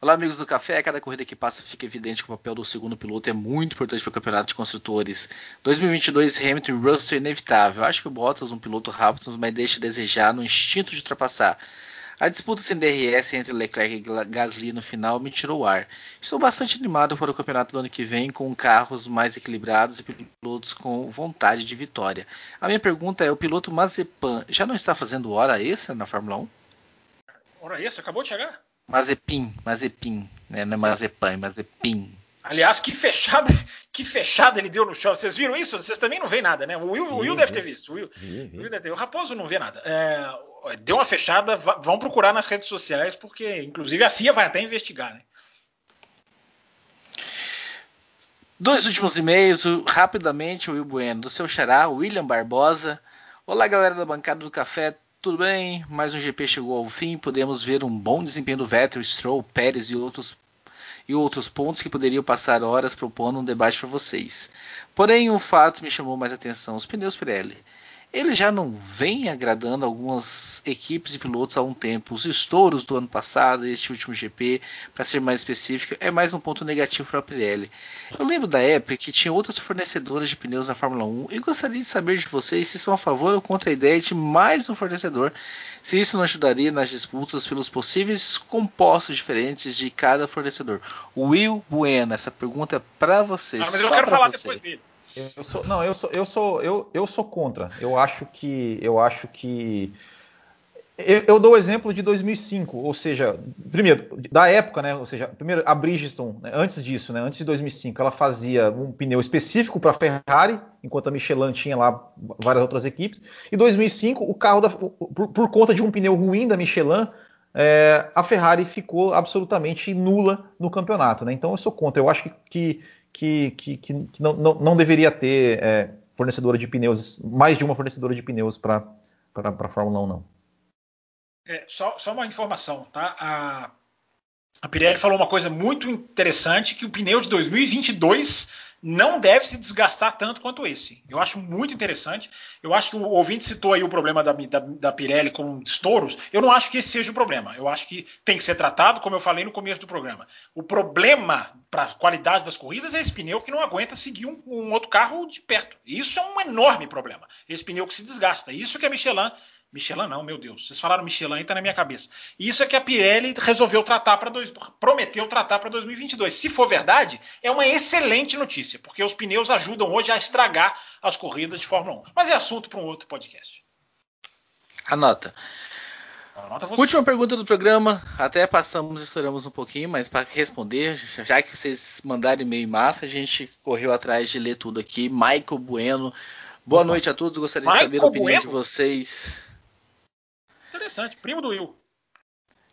Olá, amigos do Café. A cada corrida que passa fica evidente que o papel do segundo piloto é muito importante para o campeonato de construtores. 2022, Hamilton e Russell é inevitável. Acho que o Bottas um piloto rápido, mas deixa a desejar no instinto de ultrapassar. A disputa sem DRS entre Leclerc e Gasly no final me tirou o ar. Estou bastante animado para o campeonato do ano que vem, com carros mais equilibrados e pilotos com vontade de vitória. A minha pergunta é: o piloto Mazepan já não está fazendo hora extra na Fórmula 1? Hora extra? Acabou de chegar? Mazepin, Mazepin, né? Não é Mazepan, é Mazepin. Aliás, que fechada, que fechada ele deu no chão. Vocês viram isso? Vocês também não veem nada, né? O Will, o Will deve ter visto. O Will, o Will deve ter. O Raposo não vê nada. É, deu uma fechada, vão procurar nas redes sociais, porque inclusive a FIA vai até investigar, né? Dois últimos e-mails, rapidamente, o Will Bueno, do seu xará, William Barbosa. Olá, galera da bancada do café tudo bem? Mais um GP chegou ao fim. Podemos ver um bom desempenho do Vettel, Stroll, Pérez e outros e outros pontos que poderiam passar horas propondo um debate para vocês. Porém, um fato me chamou mais atenção: os pneus Pirelli ele já não vem agradando algumas equipes e pilotos há um tempo. Os estouros do ano passado, este último GP, para ser mais específico, é mais um ponto negativo para a Pirelli. Eu lembro da época que tinha outras fornecedoras de pneus na Fórmula 1 e gostaria de saber de vocês se são a favor ou contra a ideia de mais um fornecedor, se isso não ajudaria nas disputas pelos possíveis compostos diferentes de cada fornecedor. Will Bueno, essa pergunta é para vocês. Ah, mas eu quero falar você. depois dele. Eu sou, não, eu sou, eu sou, eu, eu sou contra. Eu acho que, eu acho que eu, eu dou o exemplo de 2005, ou seja, primeiro da época, né? Ou seja, primeiro a Bridgestone, né, antes disso, né? Antes de 2005, ela fazia um pneu específico para a Ferrari, enquanto a Michelin tinha lá várias outras equipes. E 2005, o carro da, por, por conta de um pneu ruim da Michelin, é, a Ferrari ficou absolutamente nula no campeonato, né? Então eu sou contra. Eu acho que, que que, que, que não, não, não, deveria ter é, fornecedora de pneus, mais de uma fornecedora de pneus para a Fórmula 1, não. É, só, só, uma informação, tá? A, a Pirelli falou uma coisa muito interessante, que o pneu de 2022 não deve se desgastar tanto quanto esse. Eu acho muito interessante. Eu acho que o ouvinte citou aí o problema da, da, da, Pirelli com estouros. Eu não acho que esse seja o problema. Eu acho que tem que ser tratado, como eu falei no começo do programa. O problema para a qualidade das corridas é esse pneu que não aguenta seguir um, um outro carro de perto. Isso é um enorme problema. Esse pneu que se desgasta. Isso que a Michelin Michelin não, meu Deus. Vocês falaram Michelin e tá na minha cabeça. Isso é que a Pirelli resolveu tratar para prometeu tratar para 2022. Se for verdade, é uma excelente notícia, porque os pneus ajudam hoje a estragar as corridas de Fórmula 1. Mas é assunto para um outro podcast. Anota. Última pergunta do programa. Até passamos, estouramos um pouquinho, mas para responder, já que vocês mandaram e-mail em massa, a gente correu atrás de ler tudo aqui. Michael Bueno. Boa noite a todos. Gostaria Michael de saber a opinião bueno? de vocês Interessante, primo do Will.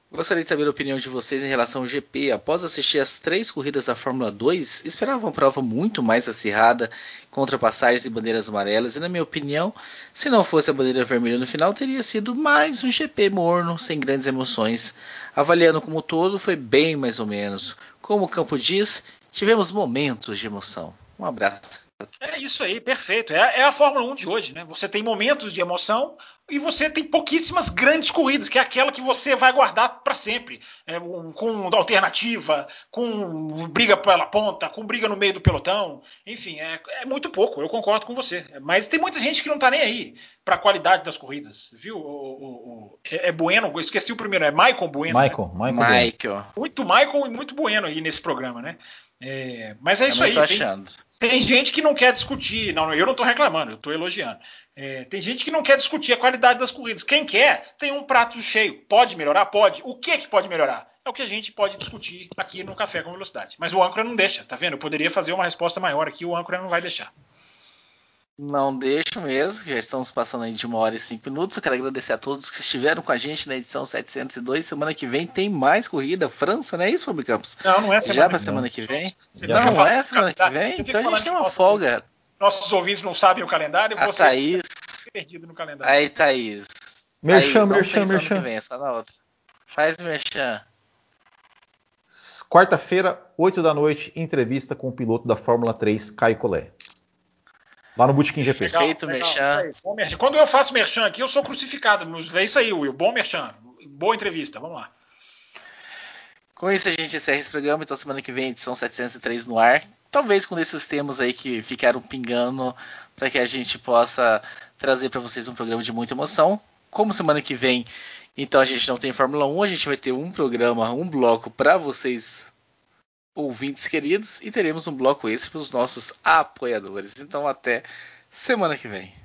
Gostaria de saber a opinião de vocês em relação ao GP. Após assistir as três corridas da Fórmula 2, esperava uma prova muito mais acirrada, com ultrapassagens e bandeiras amarelas. E, na minha opinião, se não fosse a bandeira vermelha no final, teria sido mais um GP morno, sem grandes emoções. Avaliando como todo, foi bem mais ou menos. Como o campo diz, tivemos momentos de emoção. Um abraço. É isso aí, perfeito. É, é, a Fórmula 1 de hoje, né? Você tem momentos de emoção e você tem pouquíssimas grandes corridas, que é aquela que você vai guardar para sempre, é, um, com alternativa, com briga pela ponta, com briga no meio do pelotão. Enfim, é, é muito pouco, eu concordo com você. Mas tem muita gente que não tá nem aí para a qualidade das corridas, viu? O, o, o, é, é, Bueno, eu esqueci o primeiro, é Michael Bueno. Michael, né? Michael. Michael. Muito Michael e muito Bueno aí nesse programa, né? É, mas é isso aí. Tô achando. Tem, tem gente que não quer discutir, não, eu não estou reclamando, eu estou elogiando. É, tem gente que não quer discutir a qualidade das corridas. Quem quer tem um prato cheio. Pode melhorar? Pode. O que, que pode melhorar? É o que a gente pode discutir aqui no Café com Velocidade. Mas o âncora não deixa, tá vendo? Eu poderia fazer uma resposta maior aqui, o âncora não vai deixar. Não deixo mesmo, já estamos passando aí de uma hora e cinco minutos. Eu quero agradecer a todos que estiveram com a gente na edição 702. Semana que vem tem mais corrida. França, não é isso, Fábio Campos? Não, não é semana Já para semana que vem? Você não, não é semana que vem? Então a gente tem uma folga. Nossos ouvintes não sabem o calendário. A você Thaís. perdido no calendário. Aí, Thaís. Merchan, merchan, merchan. Vem, é só na outra. Faz merchan. Quarta-feira, 8 da noite, entrevista com o piloto da Fórmula 3, Caio Collet. Lá no Bootkin GP. Perfeito, merchan. merchan. Quando eu faço merchan aqui, eu sou crucificado. É isso aí, Will. Bom merchan. Boa entrevista. Vamos lá. Com isso a gente encerra esse programa. Então semana que vem, edição 703 no ar. Talvez com esses temas aí que ficaram pingando para que a gente possa trazer para vocês um programa de muita emoção. Como semana que vem, então a gente não tem Fórmula 1, a gente vai ter um programa, um bloco para vocês ouvintes queridos, e teremos um bloco esse para os nossos apoiadores. Então, até semana que vem.